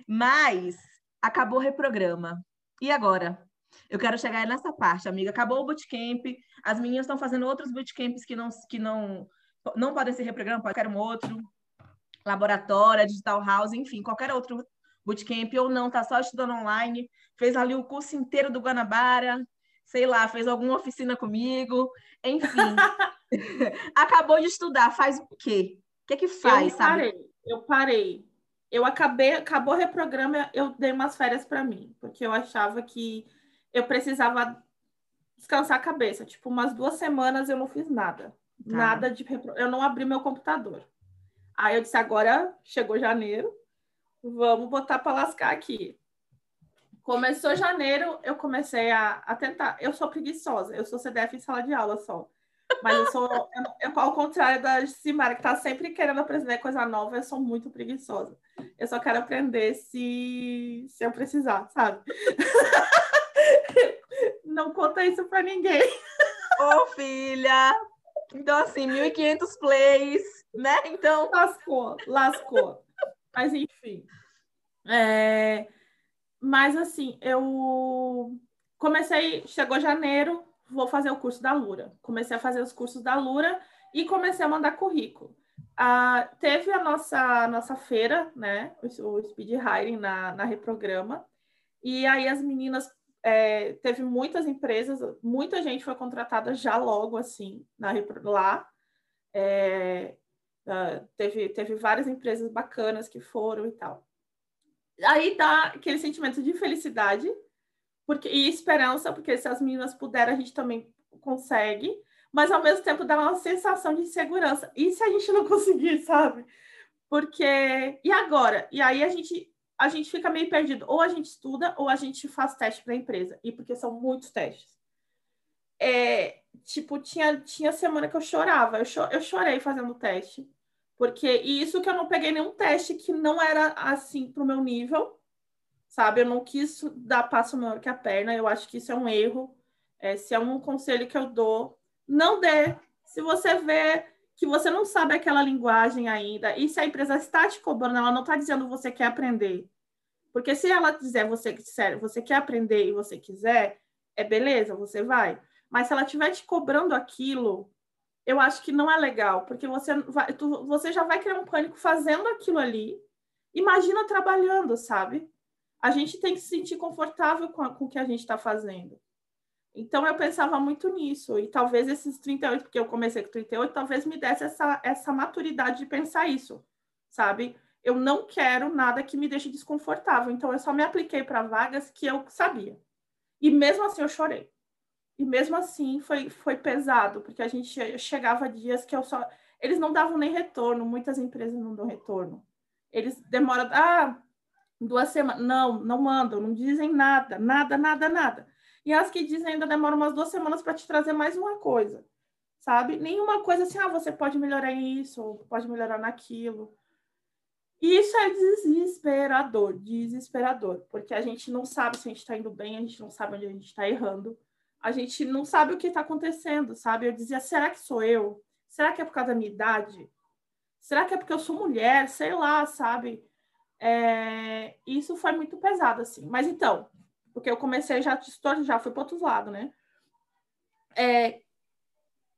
Speaker 1: Mas acabou o reprograma. E agora? Eu quero chegar nessa parte, amiga. Acabou o bootcamp, as meninas estão fazendo outros bootcamps que não, que não, não podem ser reprograma, pode ser um outro, laboratório, digital house, enfim, qualquer outro bootcamp, ou não, tá só estudando online, fez ali o curso inteiro do Guanabara, sei lá, fez alguma oficina comigo, enfim. Acabou de estudar, faz o quê? O que é que faz,
Speaker 2: eu
Speaker 1: sabe?
Speaker 2: Parei, eu parei. Eu acabei, acabou o reprograma, eu dei umas férias para mim, porque eu achava que eu precisava descansar a cabeça. Tipo, umas duas semanas eu não fiz nada. Tá. Nada de. Eu não abri meu computador. Aí eu disse: agora chegou janeiro, vamos botar para lascar aqui. Começou janeiro, eu comecei a, a, tentar. Eu sou preguiçosa, eu sou CDF em sala de aula só. Mas eu sou, eu, eu, ao contrário da Simara, que está sempre querendo aprender coisa nova, eu sou muito preguiçosa. Eu só quero aprender se, se eu precisar, sabe? Não conta isso para ninguém.
Speaker 1: Ô, filha! Então, assim, 1.500 plays, né? Então.
Speaker 2: Lascou, lascou. Mas, enfim. É... Mas, assim, eu comecei, chegou janeiro, vou fazer o curso da Lura. Comecei a fazer os cursos da Lura e comecei a mandar currículo. Ah, teve a nossa, nossa feira, né? O, o Speed Hiring na, na Reprograma. E aí as meninas é, teve muitas empresas, muita gente foi contratada já logo assim na, lá. É, uh, teve, teve várias empresas bacanas que foram e tal. Aí dá aquele sentimento de felicidade porque, e esperança, porque se as meninas puderem, a gente também consegue, mas ao mesmo tempo dá uma sensação de insegurança. E se a gente não conseguir, sabe? Porque. E agora? E aí a gente a gente fica meio perdido. Ou a gente estuda, ou a gente faz teste para a empresa. E porque são muitos testes. É, tipo, tinha, tinha semana que eu chorava. Eu, cho eu chorei fazendo teste. Porque, e isso que eu não peguei nenhum teste que não era assim para o meu nível, sabe? Eu não quis dar passo maior que a perna. Eu acho que isso é um erro. É, se é um conselho que eu dou, não dê. Se você vê que você não sabe aquela linguagem ainda, e se a empresa está te cobrando, ela não está dizendo você quer aprender. Porque se ela dizer você, você quer aprender e você quiser, é beleza, você vai. Mas se ela estiver te cobrando aquilo, eu acho que não é legal, porque você, vai, tu, você já vai criar um pânico fazendo aquilo ali. Imagina trabalhando, sabe? A gente tem que se sentir confortável com, a, com o que a gente está fazendo. Então eu pensava muito nisso, e talvez esses 38, porque eu comecei com 38, talvez me desse essa, essa maturidade de pensar isso, sabe? Eu não quero nada que me deixe desconfortável, então eu só me apliquei para vagas que eu sabia. E mesmo assim eu chorei. E mesmo assim foi, foi pesado, porque a gente chegava dias que eu só. Eles não davam nem retorno, muitas empresas não dão retorno. Eles demoram. Ah, duas semanas. Não, não mandam, não dizem nada, nada, nada, nada. E as que dizem ainda demoram umas duas semanas para te trazer mais uma coisa, sabe? Nenhuma coisa assim, ah, você pode melhorar isso, pode melhorar naquilo. Isso é desesperador, desesperador, porque a gente não sabe se a gente está indo bem, a gente não sabe onde a gente está errando, a gente não sabe o que está acontecendo, sabe? Eu dizia, será que sou eu? Será que é por causa da minha idade? Será que é porque eu sou mulher? Sei lá, sabe? É... Isso foi muito pesado, assim. Mas então, porque eu comecei já já fui para outros lados, né? É,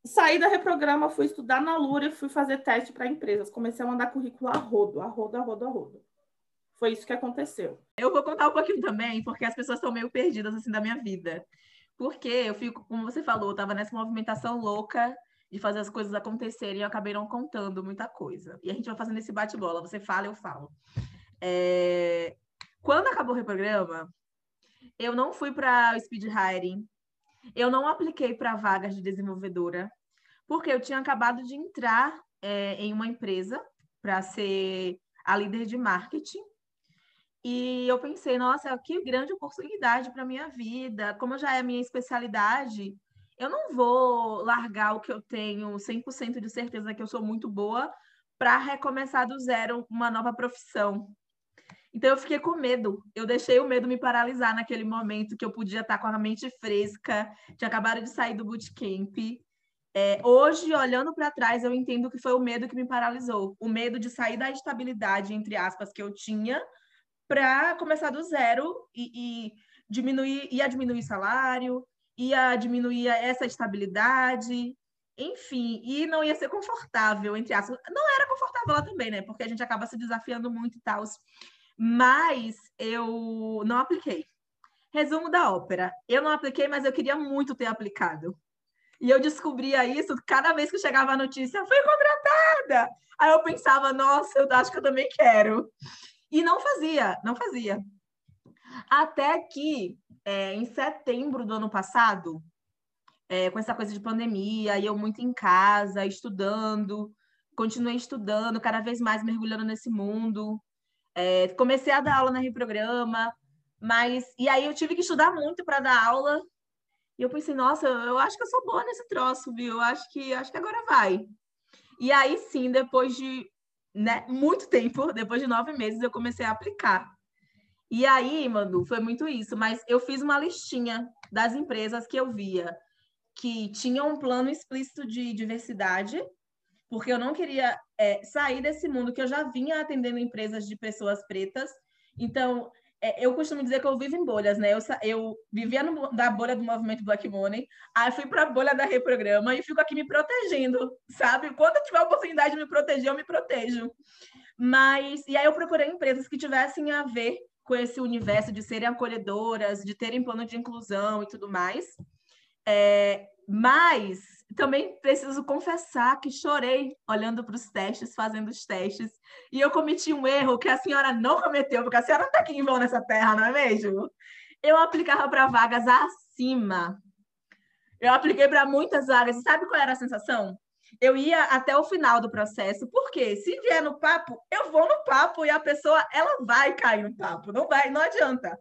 Speaker 2: saí da reprograma, fui estudar na Lura e fui fazer teste para empresas. Comecei a mandar currículo a rodo, a rodo, a rodo, a rodo. Foi isso que aconteceu.
Speaker 1: Eu vou contar um pouquinho também, porque as pessoas estão meio perdidas assim da minha vida. Porque eu fico, como você falou, eu tava nessa movimentação louca de fazer as coisas acontecerem e eu acabei não contando muita coisa. E a gente vai fazendo esse bate-bola, você fala, eu falo. É... Quando acabou o reprograma, eu não fui para speed hiring. Eu não apliquei para vagas de desenvolvedora, porque eu tinha acabado de entrar é, em uma empresa para ser a líder de marketing. E eu pensei, nossa, que grande oportunidade para minha vida. Como já é a minha especialidade, eu não vou largar o que eu tenho 100% de certeza que eu sou muito boa para recomeçar do zero uma nova profissão. Então eu fiquei com medo. Eu deixei o medo me paralisar naquele momento que eu podia estar com a mente fresca, tinha acabado de sair do bootcamp. É, hoje, olhando para trás, eu entendo que foi o medo que me paralisou. O medo de sair da estabilidade, entre aspas, que eu tinha, para começar do zero e, e diminuir, ia diminuir salário, ia diminuir essa estabilidade, enfim, e não ia ser confortável, entre aspas. Não era confortável lá também, né? Porque a gente acaba se desafiando muito e tal. Mas eu não apliquei. Resumo da ópera. Eu não apliquei, mas eu queria muito ter aplicado. E eu descobria isso cada vez que chegava a notícia, fui contratada! Aí eu pensava, nossa, eu acho que eu também quero. E não fazia, não fazia. Até que, é, em setembro do ano passado, é, com essa coisa de pandemia, e eu muito em casa, estudando, continuei estudando, cada vez mais mergulhando nesse mundo. É, comecei a dar aula na Reprograma, mas. E aí eu tive que estudar muito para dar aula. E eu pensei, nossa, eu acho que eu sou boa nesse troço, viu? Eu acho que, acho que agora vai. E aí sim, depois de né, muito tempo, depois de nove meses, eu comecei a aplicar. E aí, Manu, foi muito isso. Mas eu fiz uma listinha das empresas que eu via que tinham um plano explícito de diversidade, porque eu não queria é, sair desse mundo que eu já vinha atendendo empresas de pessoas pretas. Então, é, eu costumo dizer que eu vivo em bolhas, né? Eu, eu vivia no, da bolha do movimento Black Money, aí fui para a bolha da Reprograma e fico aqui me protegendo, sabe? Quando eu tiver a oportunidade de me proteger, eu me protejo. Mas, e aí eu procurei empresas que tivessem a ver com esse universo de serem acolhedoras, de terem plano de inclusão e tudo mais. É, mas também preciso confessar que chorei olhando para os testes, fazendo os testes, e eu cometi um erro que a senhora não cometeu, porque a senhora não está aqui em vão nessa terra, não é mesmo? Eu aplicava para vagas acima. Eu apliquei para muitas vagas, e sabe qual era a sensação? Eu ia até o final do processo, porque se vier no papo, eu vou no papo e a pessoa ela vai cair no papo, não vai, não adianta.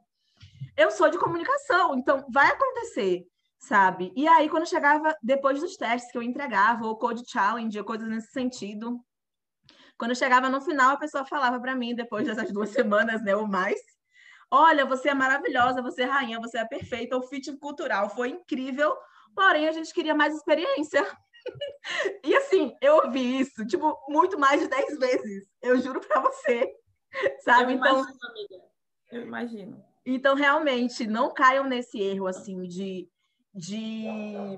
Speaker 1: Eu sou de comunicação, então vai acontecer sabe? E aí, quando chegava depois dos testes que eu entregava, ou code challenge, ou coisas nesse sentido, quando chegava no final, a pessoa falava para mim, depois dessas duas semanas, né, ou mais, olha, você é maravilhosa, você é rainha, você é perfeita, o fit cultural foi incrível, porém a gente queria mais experiência. e assim, eu ouvi isso, tipo, muito mais de dez vezes, eu juro para você, sabe?
Speaker 2: Eu então, imagino, amiga. Eu imagino.
Speaker 1: Então, realmente, não caiam nesse erro, assim, de de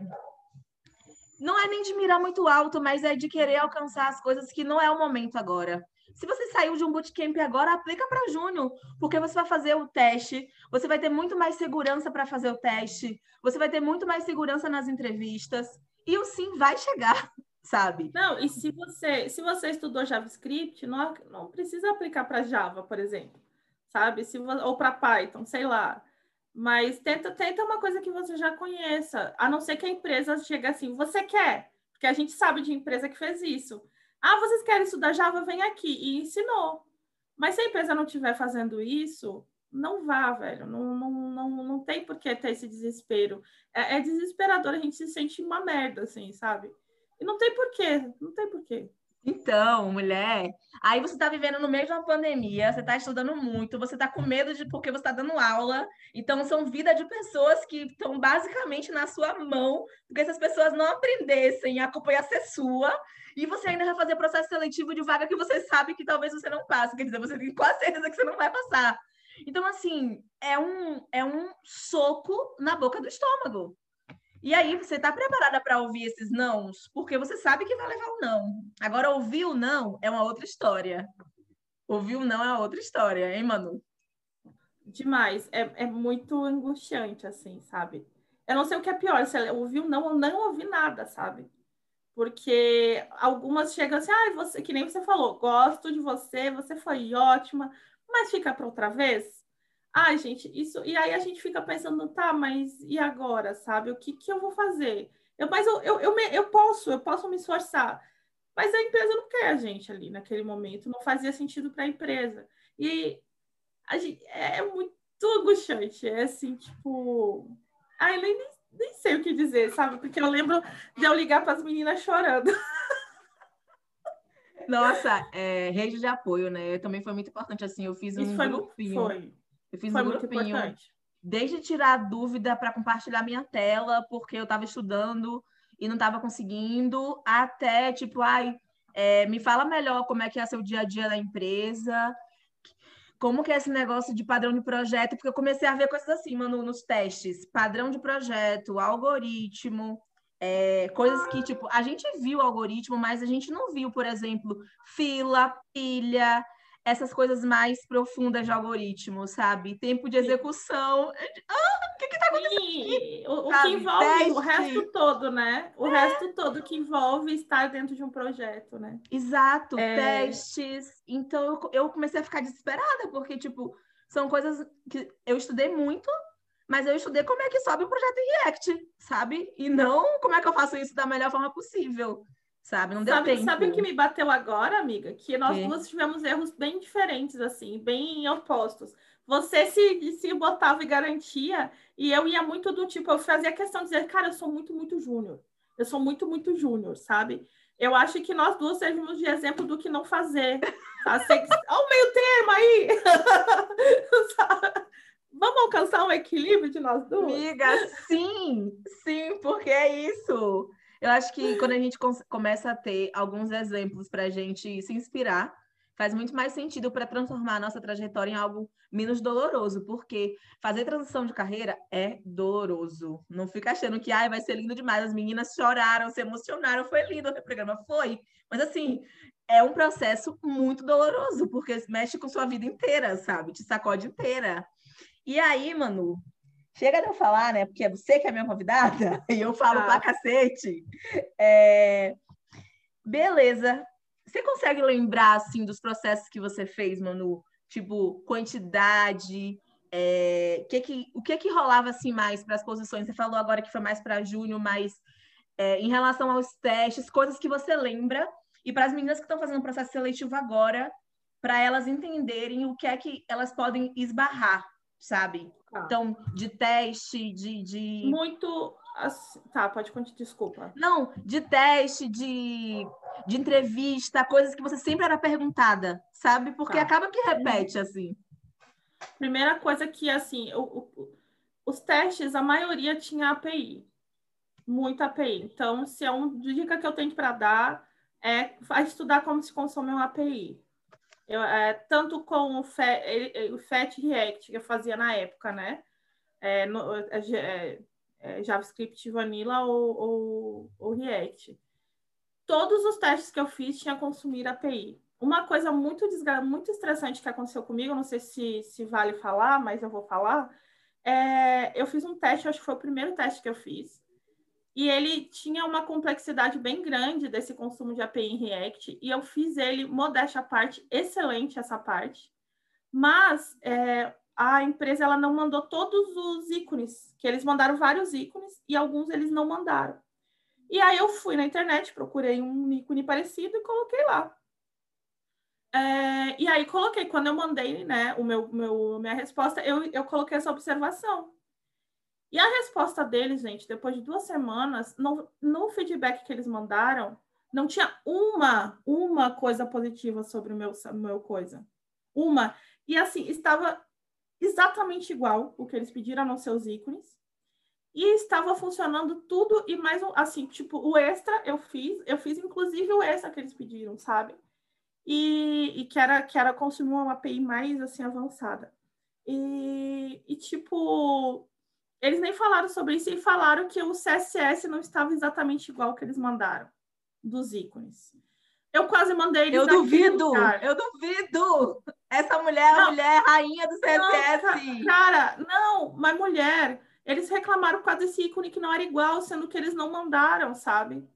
Speaker 1: não é nem de mirar muito alto, mas é de querer alcançar as coisas que não é o momento agora. Se você saiu de um bootcamp agora, aplica para junho, porque você vai fazer o teste, você vai ter muito mais segurança para fazer o teste, você vai ter muito mais segurança nas entrevistas, e o sim vai chegar, sabe?
Speaker 2: Não, e se você, se você estudou JavaScript, não, não precisa aplicar para Java, por exemplo, sabe? Se, ou para Python, sei lá. Mas tenta, tenta uma coisa que você já conheça, a não ser que a empresa chegue assim, você quer? Porque a gente sabe de empresa que fez isso. Ah, vocês querem estudar Java? Vem aqui. E ensinou. Mas se a empresa não estiver fazendo isso, não vá, velho. Não, não, não, não tem por que ter esse desespero. É, é desesperador, a gente se sente uma merda, assim, sabe? E não tem porquê, não tem porquê.
Speaker 1: Então, mulher, aí você está vivendo no meio de uma pandemia, você está estudando muito, você está com medo de porque você está dando aula. Então, são vida de pessoas que estão basicamente na sua mão, porque essas pessoas não aprendessem, a ia ser sua, e você ainda vai fazer processo seletivo de vaga que você sabe que talvez você não passe, quer dizer, você tem quase certeza que você não vai passar. Então, assim, é um, é um soco na boca do estômago. E aí, você está preparada para ouvir esses nãos? Porque você sabe que vai levar o um não. Agora, ouvir o não é uma outra história. Ouvir o não é outra história, hein, Manu?
Speaker 2: Demais. É, é muito angustiante, assim, sabe? Eu não sei o que é pior, se ouvir o não ou não ouvir nada, sabe? Porque algumas chegam assim, ah, você, que nem você falou, gosto de você, você foi ótima, mas fica para outra vez. Ai, gente, isso. E aí a gente fica pensando, tá, mas e agora, sabe? O que, que eu vou fazer? Eu, mas eu, eu, eu, me, eu posso, eu posso me esforçar. Mas a empresa não quer a gente ali naquele momento, não fazia sentido para a empresa. E a gente, é, é muito angustiante, é assim, tipo. Ai, nem, nem sei o que dizer, sabe? Porque eu lembro de eu ligar para as meninas chorando.
Speaker 1: Nossa, é, rede de apoio, né? Também foi muito importante, assim, eu fiz um
Speaker 2: Isso foi,
Speaker 1: grupinho.
Speaker 2: Foi
Speaker 1: eu fiz Foi um grupinho desde tirar dúvida para compartilhar minha tela, porque eu estava estudando e não estava conseguindo, até tipo, ai, é, me fala melhor como é que é seu dia a dia na empresa, como que é esse negócio de padrão de projeto, porque eu comecei a ver coisas assim, mano, nos testes, padrão de projeto, algoritmo, é, coisas que, tipo, a gente viu o algoritmo, mas a gente não viu, por exemplo, fila, pilha, essas coisas mais profundas de algoritmo, sabe? Tempo de execução. Ah, o que que tá acontecendo?
Speaker 2: o, o que envolve Teste. o resto todo, né? O é. resto todo que envolve estar dentro de um projeto, né?
Speaker 1: Exato, é... testes. Então eu, comecei a ficar desesperada, porque, tipo, são coisas que eu estudei muito, mas eu estudei como é que sobe o projeto em React, sabe? E não como é que eu faço isso da melhor forma possível sabe? Não deu
Speaker 2: sabe,
Speaker 1: tempo.
Speaker 2: Sabe o que me bateu agora, amiga? Que nós que? duas tivemos erros bem diferentes, assim, bem opostos. Você se, se botava e garantia, e eu ia muito do tipo, eu fazia questão de dizer, cara, eu sou muito, muito júnior. Eu sou muito, muito júnior, sabe? Eu acho que nós duas servimos de exemplo do que não fazer. Olha o meio termo aí! Vamos alcançar um equilíbrio de nós duas?
Speaker 1: Amiga, sim, sim, porque é isso. Eu acho que quando a gente começa a ter alguns exemplos para a gente se inspirar, faz muito mais sentido para transformar a nossa trajetória em algo menos doloroso, porque fazer transição de carreira é doloroso. Não fica achando que ai, vai ser lindo demais. As meninas choraram, se emocionaram, foi lindo o programa, foi. Mas assim, é um processo muito doloroso, porque mexe com sua vida inteira, sabe? Te sacode inteira. E aí, Manu, Chega de eu falar, né? Porque é você que é minha convidada e eu falo ah. pra cacete. É... Beleza. Você consegue lembrar, assim, dos processos que você fez, Manu? Tipo, quantidade, é... que que, o que que rolava, assim, mais para as posições? Você falou agora que foi mais para junho, mas é, em relação aos testes, coisas que você lembra e para as meninas que estão fazendo o processo seletivo agora, para elas entenderem o que é que elas podem esbarrar, sabe? Tá. Então, de teste, de. de...
Speaker 2: Muito. Tá, pode continuar, desculpa.
Speaker 1: Não, de teste, de, de entrevista, coisas que você sempre era perguntada, sabe? Porque tá. acaba que repete, assim.
Speaker 2: Primeira coisa que, assim, o, o, os testes, a maioria tinha API. Muita API. Então, se é uma dica que eu tenho para dar, é estudar como se consome uma API. Eu, é, tanto com o, Fat, o Fat React que eu fazia na época, né? É, no, é, é, é JavaScript Vanilla ou, ou, ou, React. Todos os testes que eu fiz tinha consumir API. Uma coisa muito, muito estressante que aconteceu comigo, não sei se, se vale falar, mas eu vou falar. É, eu fiz um teste, acho que foi o primeiro teste que eu fiz e ele tinha uma complexidade bem grande desse consumo de API em React, e eu fiz ele, modéstia à parte, excelente essa parte, mas é, a empresa ela não mandou todos os ícones, que eles mandaram vários ícones, e alguns eles não mandaram. E aí eu fui na internet, procurei um ícone parecido e coloquei lá. É, e aí coloquei, quando eu mandei né, o meu, meu, minha resposta, eu, eu coloquei essa observação. E a resposta deles, gente, depois de duas semanas, no, no feedback que eles mandaram, não tinha uma, uma coisa positiva sobre o meu, meu coisa. Uma. E assim, estava exatamente igual o que eles pediram nos seus ícones. E estava funcionando tudo e mais um, assim, tipo, o extra eu fiz, eu fiz inclusive o extra que eles pediram, sabe? E, e que era que era consumir uma API mais assim avançada. E, e tipo, eles nem falaram sobre isso e falaram que o CSS não estava exatamente igual ao que eles mandaram dos ícones. Eu quase mandei eles
Speaker 1: Eu duvido, lugar. eu duvido. Essa mulher é a mulher rainha do CSS.
Speaker 2: Não, cara, não, mas mulher, eles reclamaram por causa desse ícone que não era igual, sendo que eles não mandaram, sabe?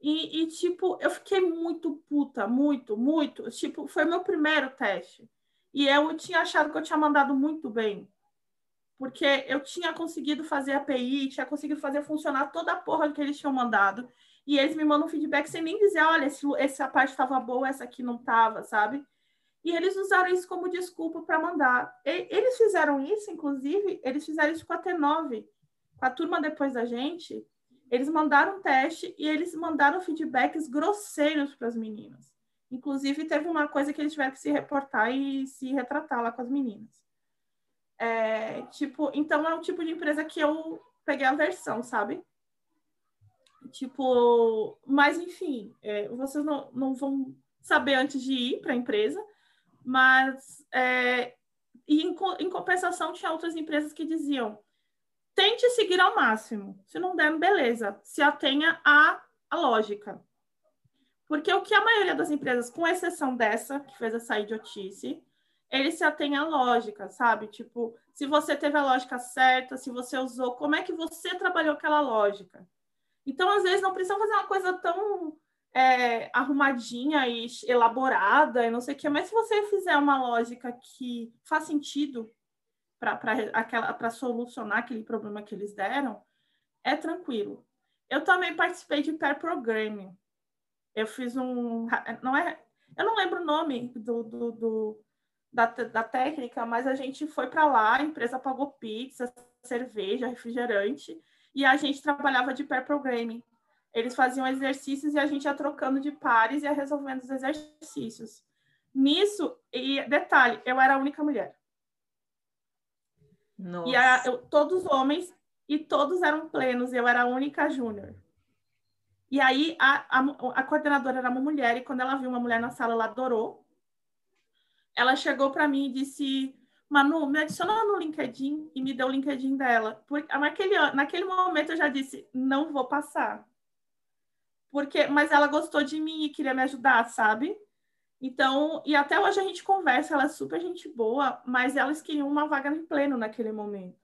Speaker 2: E, e, tipo, eu fiquei muito puta, muito, muito. Tipo, foi meu primeiro teste. E eu tinha achado que eu tinha mandado muito bem porque eu tinha conseguido fazer a API, tinha conseguido fazer funcionar toda a porra que eles tinham mandado, e eles me mandam feedback sem nem dizer, olha, esse, essa parte estava boa, essa aqui não estava, sabe? E eles usaram isso como desculpa para mandar. E, eles fizeram isso, inclusive, eles fizeram isso com a T9, com a turma depois da gente. Eles mandaram um teste e eles mandaram feedbacks grosseiros para as meninas. Inclusive, teve uma coisa que eles tiveram que se reportar e se retratar lá com as meninas. É, tipo, então é o tipo de empresa que eu peguei a versão, sabe? Tipo, mas enfim, é, vocês não, não vão saber antes de ir para a empresa, Mas, é, e em, em compensação, tinha outras empresas que diziam: tente seguir ao máximo. Se não der, beleza. Se atenha à, à lógica. Porque o que a maioria das empresas, com exceção dessa, que fez essa idiotice, eles se atêm à lógica, sabe? Tipo, se você teve a lógica certa, se você usou, como é que você trabalhou aquela lógica? Então, às vezes, não precisa fazer uma coisa tão é, arrumadinha e elaborada e não sei o quê, mas se você fizer uma lógica que faz sentido para solucionar aquele problema que eles deram, é tranquilo. Eu também participei de pair programming. Eu fiz um. Não é, eu não lembro o nome do, do, do da, da técnica, mas a gente foi para lá, a empresa pagou pizza, cerveja, refrigerante, e a gente trabalhava de pair programming. Eles faziam exercícios e a gente ia trocando de pares e ia resolvendo os exercícios. Nisso, e detalhe, eu era a única mulher. Nossa. E a, eu, todos homens, e todos eram plenos, eu era a única júnior. E aí a, a, a, coordenadora era uma mulher, e quando ela viu uma mulher na sala, ela adorou. Ela chegou para mim e disse: Manu, me adiciona no LinkedIn e me deu o LinkedIn dela. Porque naquele, naquele momento eu já disse: não vou passar. Porque, mas ela gostou de mim e queria me ajudar, sabe? Então, e até hoje a gente conversa, ela é super gente boa, mas elas queriam uma vaga em pleno naquele momento.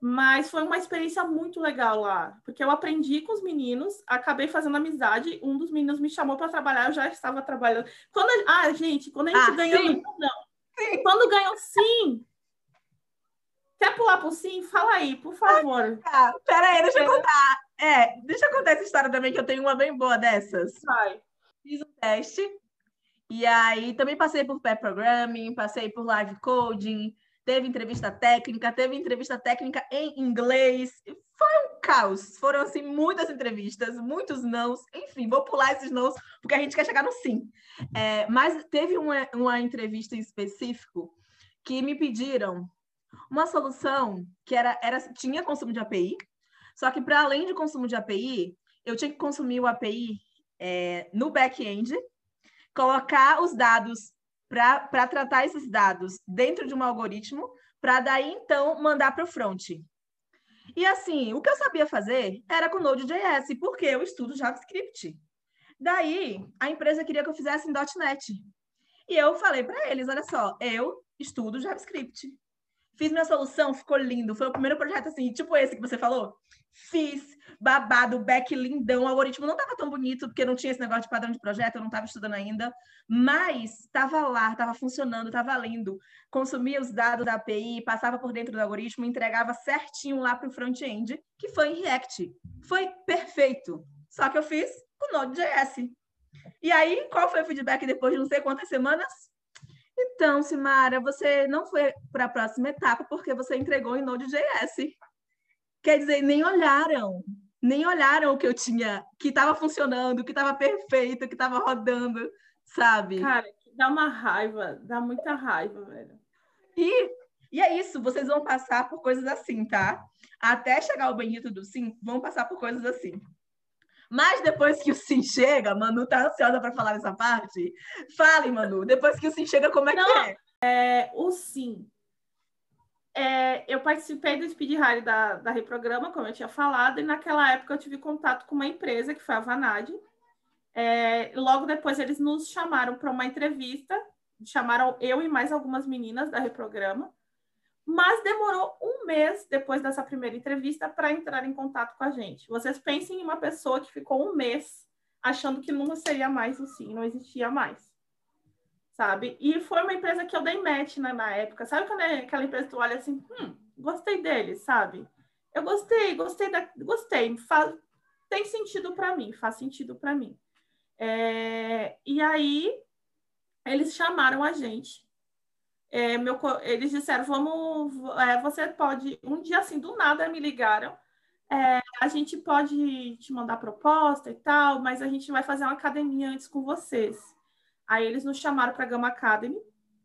Speaker 2: Mas foi uma experiência muito legal lá, porque eu aprendi com os meninos, acabei fazendo amizade. Um dos meninos me chamou para trabalhar, eu já estava trabalhando. Quando a, ah, gente, quando a gente ah, ganhou, sim. não. Sim. Quando ganhou sim. Quer pular pro sim? Fala aí, por favor.
Speaker 1: Ah, pera aí, deixa eu contar. É, deixa eu contar essa história também, que eu tenho uma bem boa dessas.
Speaker 2: Vai.
Speaker 1: Fiz um teste, e aí também passei por pair programming, passei por live coding, teve entrevista técnica, teve entrevista técnica em inglês. Foi um caos. Foram, assim, muitas entrevistas, muitos nãos. Enfim, vou pular esses nãos, porque a gente quer chegar no sim. É, mas teve uma, uma entrevista em específico que me pediram uma solução que era, era tinha consumo de API, só que para além de consumo de API, eu tinha que consumir o API é, no back-end, colocar os dados para tratar esses dados dentro de um algoritmo, para daí então mandar para o front. E assim, o que eu sabia fazer era com Node.js, porque eu estudo JavaScript. Daí, a empresa queria que eu fizesse em .NET. E eu falei para eles, olha só, eu estudo JavaScript. Fiz minha solução, ficou lindo. Foi o primeiro projeto assim, tipo esse que você falou. Fiz, babado, back lindão. O algoritmo não estava tão bonito, porque não tinha esse negócio de padrão de projeto, eu não estava estudando ainda. Mas estava lá, estava funcionando, estava lindo. Consumia os dados da API, passava por dentro do algoritmo, entregava certinho lá para o front-end, que foi em React. Foi perfeito. Só que eu fiz com Node.js. E aí, qual foi o feedback depois de não sei quantas semanas? Então, Simara, você não foi para a próxima etapa porque você entregou em Node.js. Quer dizer, nem olharam, nem olharam o que eu tinha, que estava funcionando, que estava perfeito, que estava rodando, sabe?
Speaker 2: Cara, dá uma raiva, dá muita raiva, velho.
Speaker 1: E, e é isso, vocês vão passar por coisas assim, tá? Até chegar o bendito do sim, vão passar por coisas assim. Mas depois que o Sim chega, Manu tá ansiosa para falar essa parte. Fale, Manu, depois que o Sim chega, como é Não, que
Speaker 2: é? é o Sim. É, eu participei do Speed Rally da, da Reprograma, como eu tinha falado, e naquela época eu tive contato com uma empresa, que foi a Vanad. É, logo depois eles nos chamaram para uma entrevista, chamaram eu e mais algumas meninas da Reprograma, mas demorou um mês depois dessa primeira entrevista para entrar em contato com a gente. Vocês pensem em uma pessoa que ficou um mês achando que nunca seria mais o sim, não existia mais. Sabe? E foi uma empresa que eu dei match né, na época. Sabe quando é aquela empresa que tu olha assim, hum, gostei dele, sabe? Eu gostei, gostei da, gostei, tem sentido para mim, faz sentido para mim. É, e aí eles chamaram a gente é, meu, eles disseram, vamos, é, você pode, um dia assim, do nada me ligaram, é, a gente pode te mandar proposta e tal, mas a gente vai fazer uma academia antes com vocês. Aí eles nos chamaram para a Gama Academy,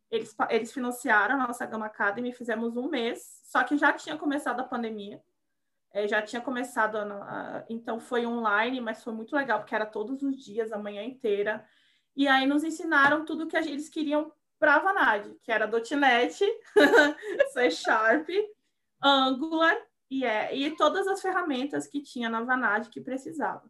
Speaker 2: eles, eles financiaram a nossa Gama Academy, fizemos um mês, só que já tinha começado a pandemia, é, já tinha começado, a, a, então foi online, mas foi muito legal, porque era todos os dias, a manhã inteira, e aí nos ensinaram tudo que eles queriam para Vanad, que era .NET, C Sharp, Angular e, é, e todas as ferramentas que tinha na Vanad que precisava.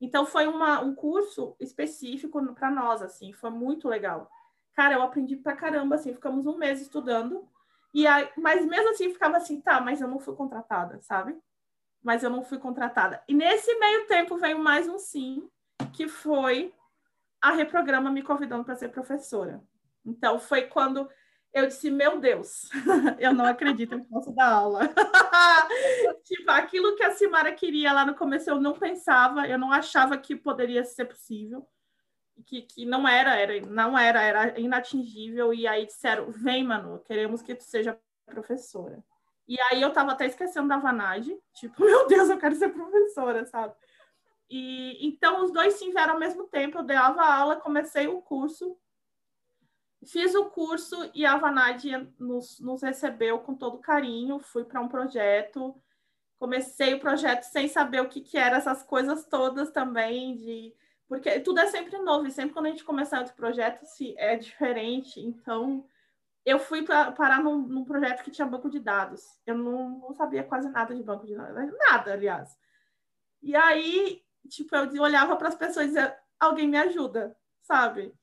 Speaker 2: Então foi uma, um curso específico para nós, assim, foi muito legal. Cara, eu aprendi pra caramba, assim, ficamos um mês estudando. E aí, mas mesmo assim ficava assim, tá, mas eu não fui contratada, sabe? Mas eu não fui contratada. E nesse meio tempo veio mais um sim, que foi a Reprograma me convidando para ser professora. Então foi quando eu disse, meu Deus, eu não acredito que posso dar aula. tipo, aquilo que a Simara queria lá no começo eu não pensava, eu não achava que poderia ser possível que, que não era, era, não era, era inatingível, e aí disseram, vem, Manu, queremos que tu seja professora. E aí eu tava até esquecendo da Vanage, tipo, meu Deus, eu quero ser professora, sabe? E então os dois sim vieram ao mesmo tempo, eu dava aula, comecei o curso, fiz o curso e a Vanade nos, nos recebeu com todo carinho, fui para um projeto, comecei o projeto sem saber o que, que eram essas coisas todas também, de porque tudo é sempre novo, e sempre quando a gente começar outro projeto, se é diferente. Então, eu fui pra, parar num, num, projeto que tinha banco de dados. Eu não, não, sabia quase nada de banco de dados, nada, aliás. E aí, tipo, eu olhava para as pessoas e dizia, alguém me ajuda, sabe?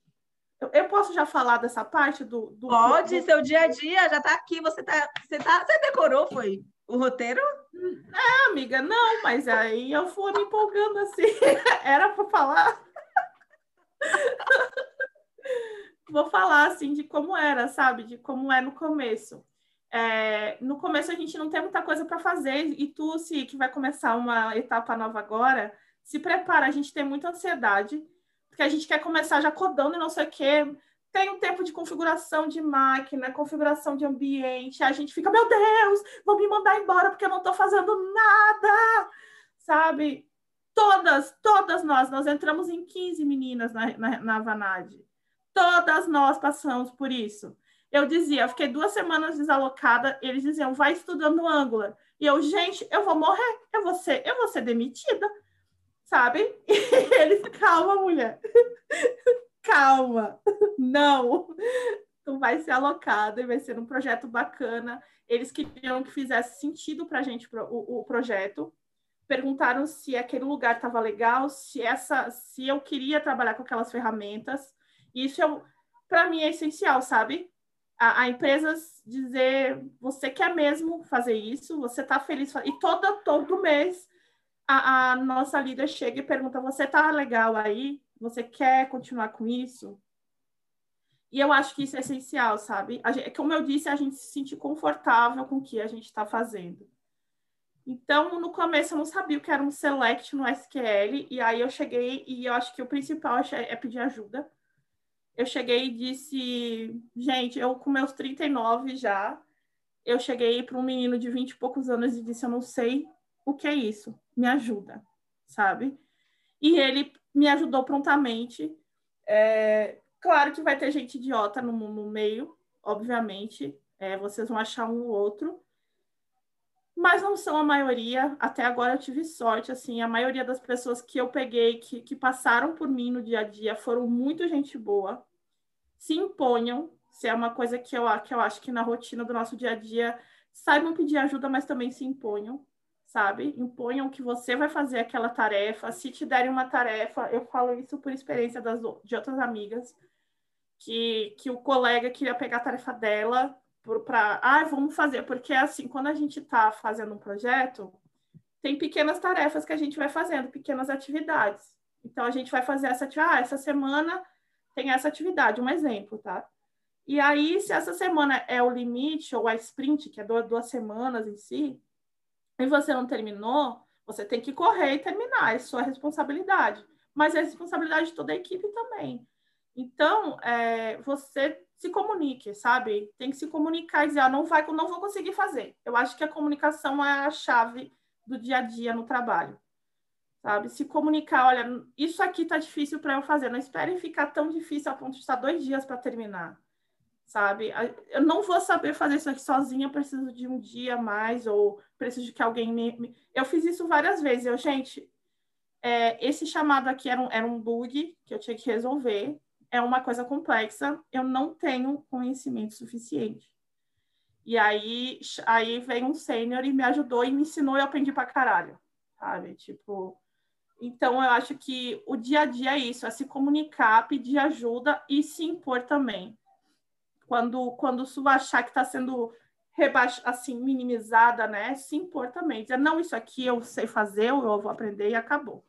Speaker 2: Eu, posso já falar dessa parte do. do
Speaker 1: Pode, do... seu dia a dia já está aqui, você tá, você tá, você decorou, foi? O roteiro?
Speaker 2: É, amiga, não, mas aí eu fui me empolgando assim. Era para falar. Vou falar assim de como era, sabe? De como é no começo. É, no começo a gente não tem muita coisa para fazer e tu, se que vai começar uma etapa nova agora, se prepara. A gente tem muita ansiedade porque a gente quer começar já codando e não sei o quê tem um tempo de configuração de máquina, configuração de ambiente, a gente fica, meu Deus, vou me mandar embora porque eu não estou fazendo nada, sabe? Todas, todas nós, nós entramos em 15 meninas na, na, na Vanad. Todas nós passamos por isso. Eu dizia, eu fiquei duas semanas desalocada, eles diziam, vai estudando Angular. E eu, gente, eu vou morrer, eu vou ser, eu vou ser demitida, sabe? E eles, calma, mulher calma, não, tu vai ser alocado e vai ser um projeto bacana. Eles queriam que fizesse sentido para a gente o, o projeto. Perguntaram se aquele lugar estava legal, se essa, se eu queria trabalhar com aquelas ferramentas. Isso é, para mim é essencial, sabe? A, a empresas dizer você quer mesmo fazer isso, você está feliz e todo todo mês a, a nossa líder chega e pergunta você está legal aí você quer continuar com isso? E eu acho que isso é essencial, sabe? Gente, como eu disse, a gente se sentir confortável com o que a gente está fazendo. Então, no começo eu não sabia o que era um select no SQL, e aí eu cheguei, e eu acho que o principal é pedir ajuda. Eu cheguei e disse, gente, eu com meus 39 já, eu cheguei para um menino de 20 e poucos anos e disse, eu não sei o que é isso, me ajuda, sabe? E ele me ajudou prontamente. É, claro que vai ter gente idiota no, no meio, obviamente, é, vocês vão achar um ou outro, mas não são a maioria. Até agora eu tive sorte, assim, a maioria das pessoas que eu peguei, que, que passaram por mim no dia a dia, foram muito gente boa, se imponham, se é uma coisa que eu, que eu acho que na rotina do nosso dia a dia saibam pedir ajuda, mas também se imponham sabe? Imponham que você vai fazer aquela tarefa. Se te derem uma tarefa, eu falo isso por experiência das, de outras amigas, que, que o colega queria pegar a tarefa dela para, ah, vamos fazer, porque assim, quando a gente está fazendo um projeto, tem pequenas tarefas que a gente vai fazendo, pequenas atividades. Então a gente vai fazer essa ah, essa semana tem essa atividade, um exemplo, tá? E aí, se essa semana é o limite, ou a sprint, que é duas, duas semanas em si, e você não terminou, você tem que correr e terminar, é sua responsabilidade. Mas é responsabilidade de toda a equipe também. Então, é, você se comunique, sabe? Tem que se comunicar e dizer, ah, não, vai, não vou conseguir fazer. Eu acho que a comunicação é a chave do dia a dia no trabalho. Sabe? Se comunicar, olha, isso aqui tá difícil para eu fazer. Não espere ficar tão difícil a ponto de estar dois dias para terminar sabe? Eu não vou saber fazer isso aqui sozinha, preciso de um dia a mais, ou preciso de que alguém me. me... Eu fiz isso várias vezes. Eu, gente, é, esse chamado aqui era um, era um bug que eu tinha que resolver. é uma coisa complexa, eu não tenho conhecimento suficiente. E aí, aí veio um sênior e me ajudou e me ensinou e eu aprendi pra caralho, sabe? Tipo, então eu acho que o dia a dia é isso, é se comunicar, pedir ajuda e se impor também. Quando, quando tu achar que está sendo rebaix... assim, minimizada, né? Se impor também. Dizer, não, isso aqui eu sei fazer, eu vou aprender e acabou.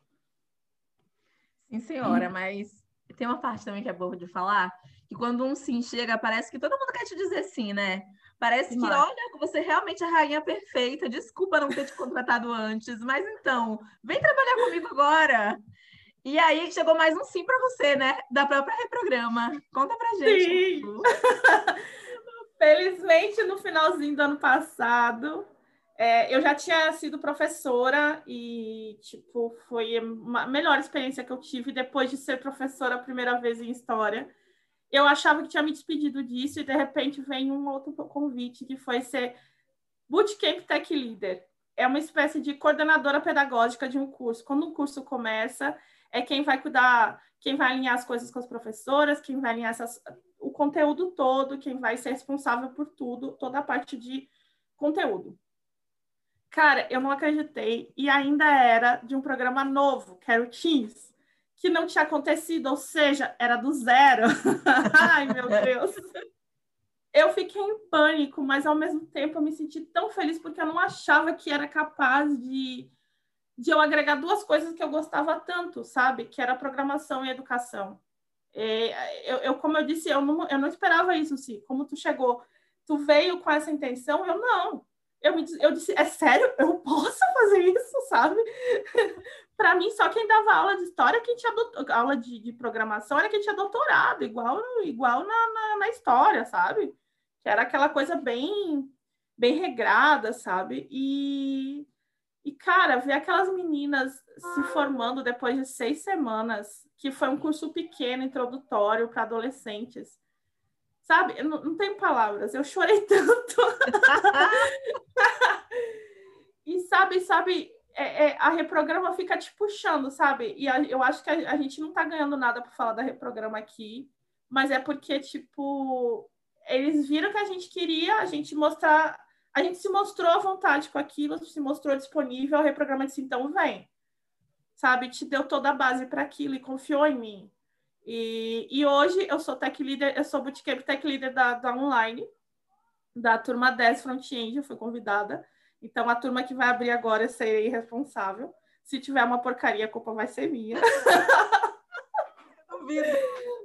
Speaker 1: Sim, senhora, hum. mas tem uma parte também que é boa de falar, que quando um sim chega, parece que todo mundo quer te dizer sim, né? Parece que, olha, você realmente é a rainha perfeita. Desculpa não ter te contratado antes, mas então, vem trabalhar comigo agora. E aí chegou mais um sim para você, né? Da própria Reprograma. Conta pra gente. Sim.
Speaker 2: Felizmente, no finalzinho do ano passado, é, eu já tinha sido professora e, tipo, foi a melhor experiência que eu tive depois de ser professora a primeira vez em História eu achava que tinha me despedido disso e de repente vem um outro convite que foi ser Bootcamp Tech Leader. É uma espécie de coordenadora pedagógica de um curso. Quando um curso começa, é quem vai cuidar, quem vai alinhar as coisas com as professoras, quem vai alinhar essas, o conteúdo todo, quem vai ser responsável por tudo, toda a parte de conteúdo. Cara, eu não acreditei e ainda era de um programa novo, que era o Teams que não tinha acontecido, ou seja, era do zero. Ai, meu Deus. Eu fiquei em pânico, mas ao mesmo tempo eu me senti tão feliz porque eu não achava que era capaz de, de eu agregar duas coisas que eu gostava tanto, sabe? Que era programação e educação. É, eu, eu, como eu disse, eu não, eu não esperava isso. Como tu chegou, tu veio com essa intenção, eu não. Eu, me, eu disse, é sério? Eu posso fazer isso, sabe? para mim, só quem dava aula de história, quem tinha aula de, de, programação, era quem tinha doutorado, igual, igual na, na, na, história, sabe? Que era aquela coisa bem, bem regrada, sabe? E, e, cara, ver aquelas meninas se formando depois de seis semanas, que foi um curso pequeno, introdutório para adolescentes. Sabe? não, não tenho palavras, eu chorei tanto. e sabe, sabe, é, é, a reprograma fica te puxando, sabe? E a, eu acho que a, a, gente não tá ganhando nada por falar da reprograma aqui, mas é porque, tipo, eles viram que a gente queria, a gente mostrar, a gente se mostrou à vontade com aquilo, se mostrou disponível, reprograma disse, então vem, sabe? Te deu toda a base para aquilo e confiou em mim. E, e hoje eu sou tech leader, eu sou bootcamp tech leader da, da online, da turma 10 front-end, eu fui convidada. Então, a turma que vai abrir agora eu serei responsável. Se tiver uma porcaria, a culpa vai ser minha.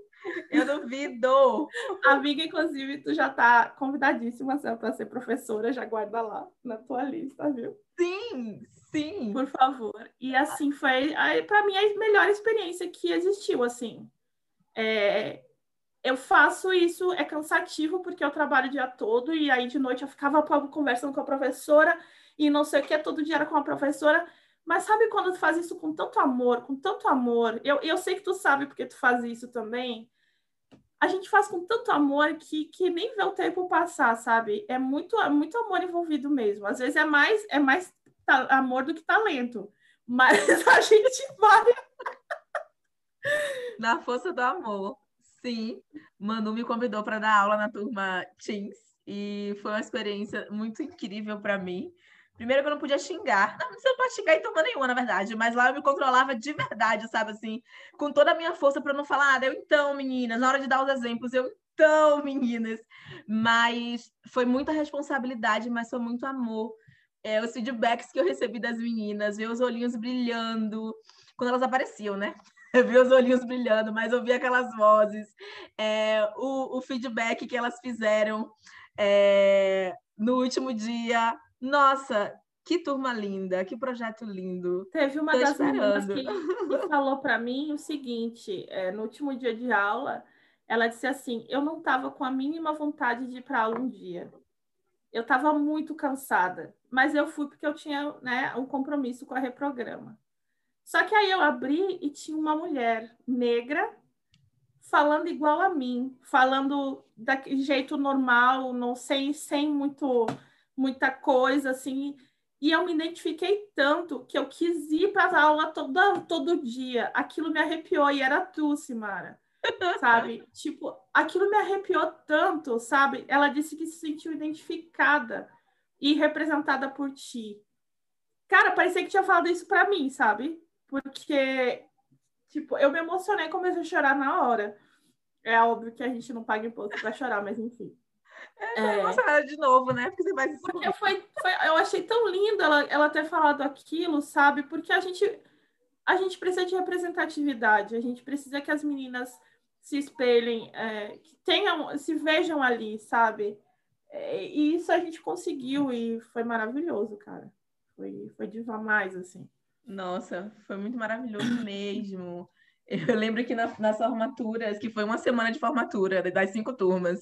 Speaker 1: Eu duvido.
Speaker 2: Amiga, inclusive, tu já tá convidadíssima para ser professora, já guarda lá na tua lista, viu?
Speaker 1: Sim, sim.
Speaker 2: Por favor. E assim foi, para mim, a melhor experiência que existiu, assim. É, eu faço isso, é cansativo porque eu trabalho o dia todo e aí de noite eu ficava conversando com a professora e não sei o que, todo dia era com a professora. Mas sabe quando tu faz isso com tanto amor, com tanto amor? Eu, eu sei que tu sabe porque tu faz isso também. A gente faz com tanto amor que, que nem vê o tempo passar, sabe? É muito, é muito amor envolvido mesmo. Às vezes é mais, é mais amor do que talento. Mas a gente vai.
Speaker 1: Na força do amor. Sim, Manu me convidou para dar aula na turma Teams e foi uma experiência muito incrível para mim. Primeiro que eu não podia xingar. Não, você não pode xingar em turma nenhuma, na verdade, mas lá eu me controlava de verdade, sabe assim, com toda a minha força para não falar nada. Eu então, meninas, na hora de dar os exemplos, eu então, meninas. Mas foi muita responsabilidade, mas foi muito amor. É, os feedbacks que eu recebi das meninas, ver os olhinhos brilhando quando elas apareciam, né? eu vi os olhinhos brilhando, mas ouvi aquelas vozes, é, o, o, feedback que elas fizeram é, no último dia. Nossa, que turma linda, que projeto lindo.
Speaker 2: Teve uma Tô das meninas que, que falou para mim o seguinte: é, no último dia de aula, ela disse assim: eu não estava com a mínima vontade de ir para aula um dia. Eu estava muito cansada, mas eu fui porque eu tinha né, um compromisso com a reprograma. Só que aí eu abri e tinha uma mulher negra falando igual a mim, falando daquele jeito normal, não sei, sem muito muita coisa assim. E eu me identifiquei tanto que eu quis ir para a aula toda, todo dia. Aquilo me arrepiou e era tu, Simara. sabe? Tipo, aquilo me arrepiou tanto, sabe? Ela disse que se sentiu identificada e representada por ti. Cara, parecia que tinha falado isso para mim, sabe? Porque, tipo, eu me emocionei e comecei a chorar na hora. É óbvio que a gente não paga imposto para chorar, mas enfim.
Speaker 1: É, é... emocionada de novo, né? Porque você vai
Speaker 2: Porque foi, foi, eu achei tão lindo ela, ela ter falado aquilo, sabe? Porque a gente, a gente precisa de representatividade, a gente precisa que as meninas se espelhem, é, que tenham, se vejam ali, sabe? É, e isso a gente conseguiu e foi maravilhoso, cara. Foi, foi demais, assim.
Speaker 1: Nossa, foi muito maravilhoso mesmo. Eu lembro que na, nas formaturas, que foi uma semana de formatura, das cinco turmas,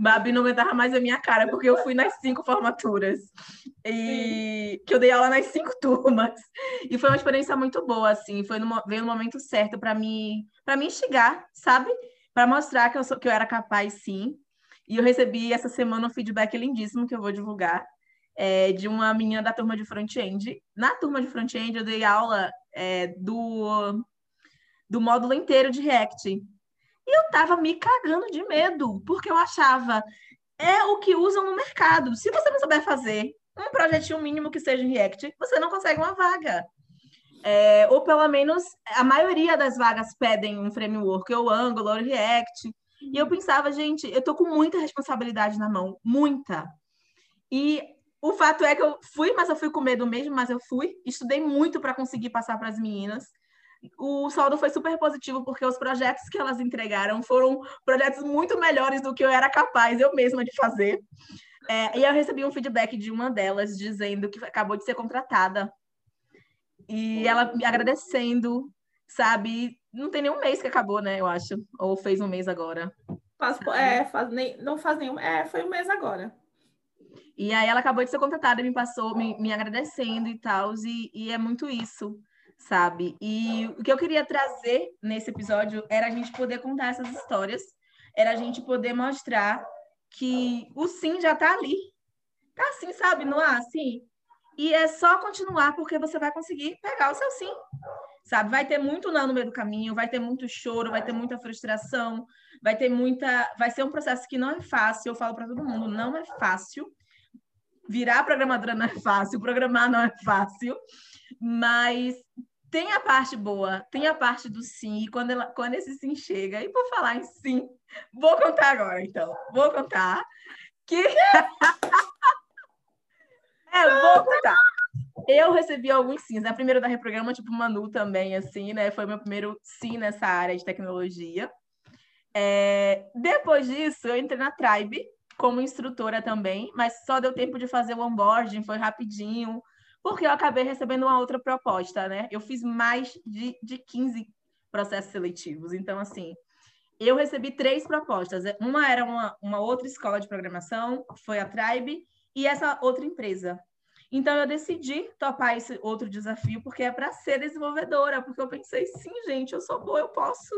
Speaker 1: Babi não aguentava mais a minha cara, porque eu fui nas cinco formaturas. E que eu dei aula nas cinco turmas. E foi uma experiência muito boa, assim. Foi no, veio no momento certo para me, para me instigar, sabe? Para mostrar que eu, sou, que eu era capaz, sim. E eu recebi essa semana um feedback lindíssimo que eu vou divulgar é, de uma menina da turma de front-end. Na turma de front-end, eu dei aula é, do, do módulo inteiro de React. E eu tava me cagando de medo, porque eu achava é o que usam no mercado. Se você não souber fazer um projetinho mínimo que seja em React, você não consegue uma vaga. É, ou pelo menos a maioria das vagas pedem um framework, ou Angular, ou React. E eu pensava, gente, eu tô com muita responsabilidade na mão, muita. E o fato é que eu fui, mas eu fui com medo mesmo, mas eu fui. Estudei muito para conseguir passar para as meninas. O saldo foi super positivo, porque os projetos que elas entregaram foram projetos muito melhores do que eu era capaz eu mesma de fazer. É, e eu recebi um feedback de uma delas dizendo que acabou de ser contratada. E ela me agradecendo, sabe? Não tem nenhum mês que acabou, né? Eu acho. Ou fez um mês agora.
Speaker 2: Faz, é, faz nem, não faz nenhum. É, foi um mês agora.
Speaker 1: E aí ela acabou de ser contratada, me passou, me, me agradecendo e tal, e, e é muito isso, sabe? E o que eu queria trazer nesse episódio era a gente poder contar essas histórias, era a gente poder mostrar que o sim já tá ali. Tá assim, sabe? Ar, assim. E é só continuar, porque você vai conseguir pegar o seu sim. Sabe? Vai ter muito não no meio do caminho, vai ter muito choro, vai ter muita frustração, vai ter muita. Vai ser um processo que não é fácil. Eu falo para todo mundo, não é fácil virar programadora não é fácil, programar não é fácil, mas tem a parte boa, tem a parte do sim, e quando, ela, quando esse sim chega, e por falar em sim, vou contar agora, então, vou contar que... é, vou contar. Eu recebi alguns sims, né? Primeiro da Reprograma, tipo Manu também, assim, né? Foi meu primeiro sim nessa área de tecnologia. É... Depois disso, eu entrei na Tribe, como instrutora também, mas só deu tempo de fazer o onboarding, foi rapidinho, porque eu acabei recebendo uma outra proposta, né? Eu fiz mais de, de 15 processos seletivos. Então, assim, eu recebi três propostas. Uma era uma, uma outra escola de programação, foi a Tribe, e essa outra empresa. Então, eu decidi topar esse outro desafio, porque é para ser desenvolvedora, porque eu pensei, sim, gente, eu sou boa, eu posso,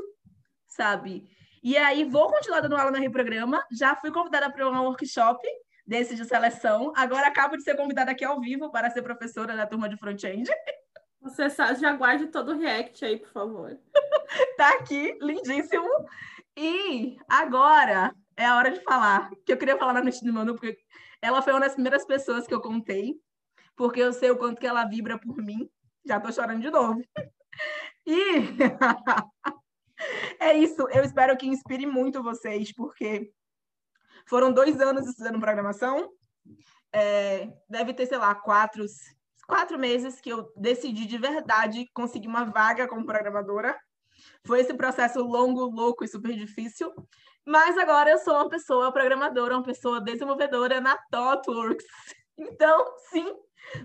Speaker 1: sabe? E aí vou continuar dando aula no Reprograma. Já fui convidada para um workshop desse de seleção. Agora acabo de ser convidada aqui ao vivo para ser professora da turma de front-end.
Speaker 2: Você já guarde todo o react aí, por favor.
Speaker 1: tá aqui, lindíssimo. E agora é a hora de falar. Que eu queria falar na noite de Manu, porque ela foi uma das primeiras pessoas que eu contei, porque eu sei o quanto que ela vibra por mim. Já tô chorando de novo. E é isso. Eu espero que inspire muito vocês, porque foram dois anos estudando programação. É, deve ter, sei lá, quatro, quatro meses que eu decidi de verdade conseguir uma vaga como programadora. Foi esse processo longo, louco e super difícil. Mas agora eu sou uma pessoa programadora, uma pessoa desenvolvedora na ThoughtWorks. Então, sim,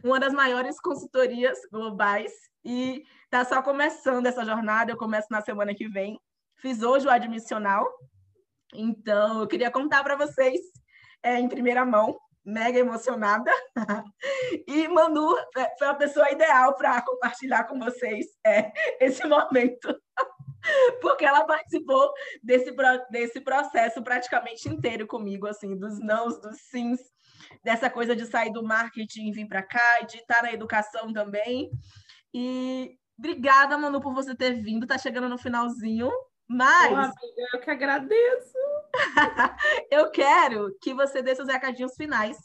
Speaker 1: uma das maiores consultorias globais. E tá só começando essa jornada. Eu começo na semana que vem. Fiz hoje o admissional, então eu queria contar para vocês é, em primeira mão, mega emocionada. e Manu é, foi a pessoa ideal para compartilhar com vocês é, esse momento. Porque ela participou desse, desse processo praticamente inteiro comigo, assim, dos nãos, dos sims, dessa coisa de sair do marketing e vir para cá, de estar na educação também. E obrigada, Manu, por você ter vindo. Tá chegando no finalzinho Mas.
Speaker 2: amiga, eu que agradeço.
Speaker 1: eu quero que você dê seus recadinhos finais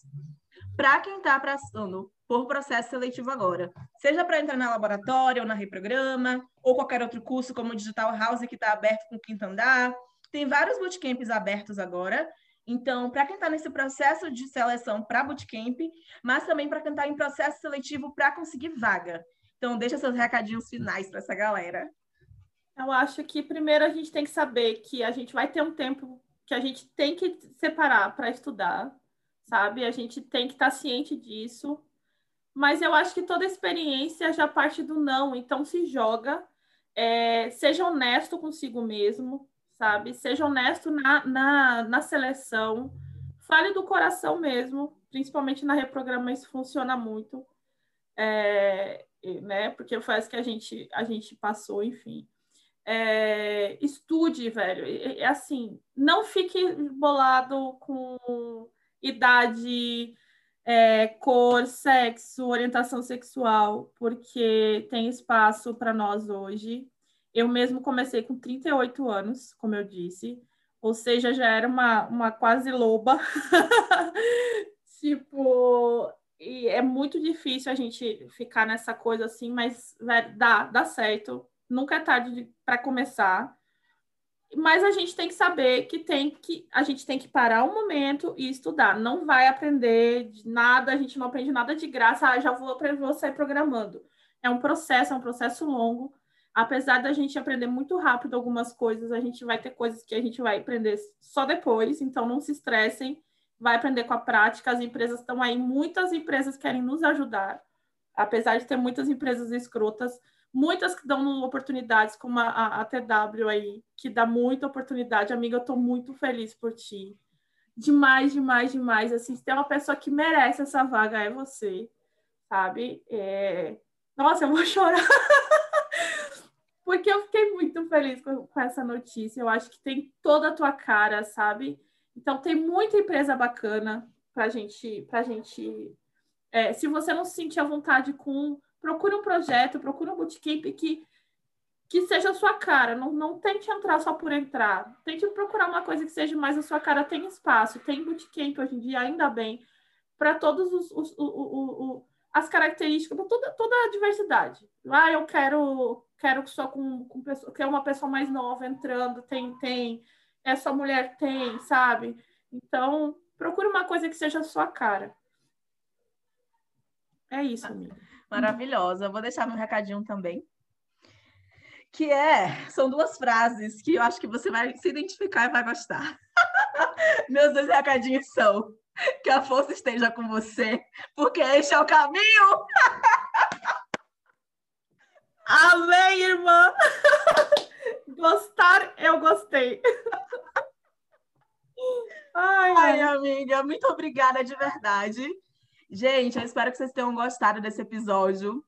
Speaker 1: para quem está passando por processo seletivo agora. Seja para entrar na laboratório ou na reprograma, ou qualquer outro curso como o Digital House que está aberto com o quinto andar. Tem vários bootcamps abertos agora. Então, para quem está nesse processo de seleção para bootcamp, mas também para quem está em processo seletivo para conseguir vaga. Então, deixa seus recadinhos finais para essa galera.
Speaker 2: Eu acho que primeiro a gente tem que saber que a gente vai ter um tempo que a gente tem que separar para estudar, sabe? A gente tem que estar tá ciente disso. Mas eu acho que toda experiência já parte do não, então se joga, é, seja honesto consigo mesmo, sabe? Seja honesto na, na, na seleção, fale do coração mesmo, principalmente na reprograma isso funciona muito, é, né? Porque foi isso que a gente, a gente passou, enfim é, estude, velho. É, assim, não fique bolado com idade, é, cor, sexo, orientação sexual, porque tem espaço para nós hoje. Eu mesmo comecei com 38 anos, como eu disse, ou seja, já era uma, uma quase loba. tipo, e é muito difícil a gente ficar nessa coisa assim, mas velho, dá, dá certo nunca é tarde para começar. Mas a gente tem que saber que tem que a gente tem que parar um momento e estudar. Não vai aprender nada, a gente não aprende nada de graça, ah, já vou, vou sair programando. É um processo, é um processo longo. Apesar da gente aprender muito rápido algumas coisas, a gente vai ter coisas que a gente vai aprender só depois, então não se estressem, vai aprender com a prática. As empresas estão aí, muitas empresas querem nos ajudar, apesar de ter muitas empresas escrotas muitas que dão oportunidades, como a, a, a, TW aí, que dá muita oportunidade. Amiga, eu estou muito feliz por ti. Demais, demais, demais. Assim, se tem uma pessoa que merece essa vaga, é você, sabe? É... Nossa, eu vou chorar. Porque eu fiquei muito feliz com, com essa notícia. Eu acho que tem toda a tua cara, sabe? Então, tem muita empresa bacana para gente, pra gente. É, se você não se sentir à vontade com procure um projeto, procure um bootcamp que, que seja a sua cara. Não, não tente entrar só por entrar. Tente procurar uma coisa que seja mais a sua cara. Tem espaço, tem bootcamp hoje em dia, ainda bem, para todos os, os, os, os, as características, para toda, toda a diversidade. Ah, eu quero quero só com, com pessoa, que é uma pessoa mais nova entrando, tem, tem, essa mulher tem, sabe? Então, procure uma coisa que seja a sua cara. É isso, amiga
Speaker 1: maravilhosa. Vou deixar meu recadinho também. Que é, são duas frases que eu acho que você vai se identificar e vai gostar. Meus dois recadinhos são: que a força esteja com você, porque este é o caminho.
Speaker 2: Amém, irmã! Gostar, eu gostei.
Speaker 1: Ai, ai, amiga, muito obrigada de verdade. Gente, eu espero que vocês tenham gostado desse episódio.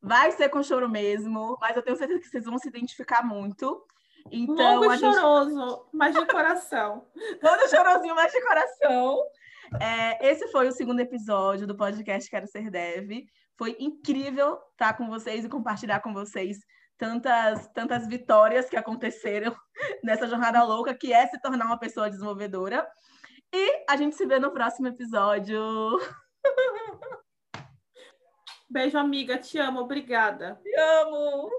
Speaker 1: Vai ser com choro mesmo, mas eu tenho certeza que vocês vão se identificar muito.
Speaker 2: Então, Longo e gente... choroso, mas de coração.
Speaker 1: Todo chorosinho, mas de coração. É, esse foi o segundo episódio do podcast Quero Ser Dev. Foi incrível estar com vocês e compartilhar com vocês tantas, tantas vitórias que aconteceram nessa jornada louca que é se tornar uma pessoa desenvolvedora. E a gente se vê no próximo episódio.
Speaker 2: Beijo, amiga. Te amo. Obrigada.
Speaker 1: Te amo.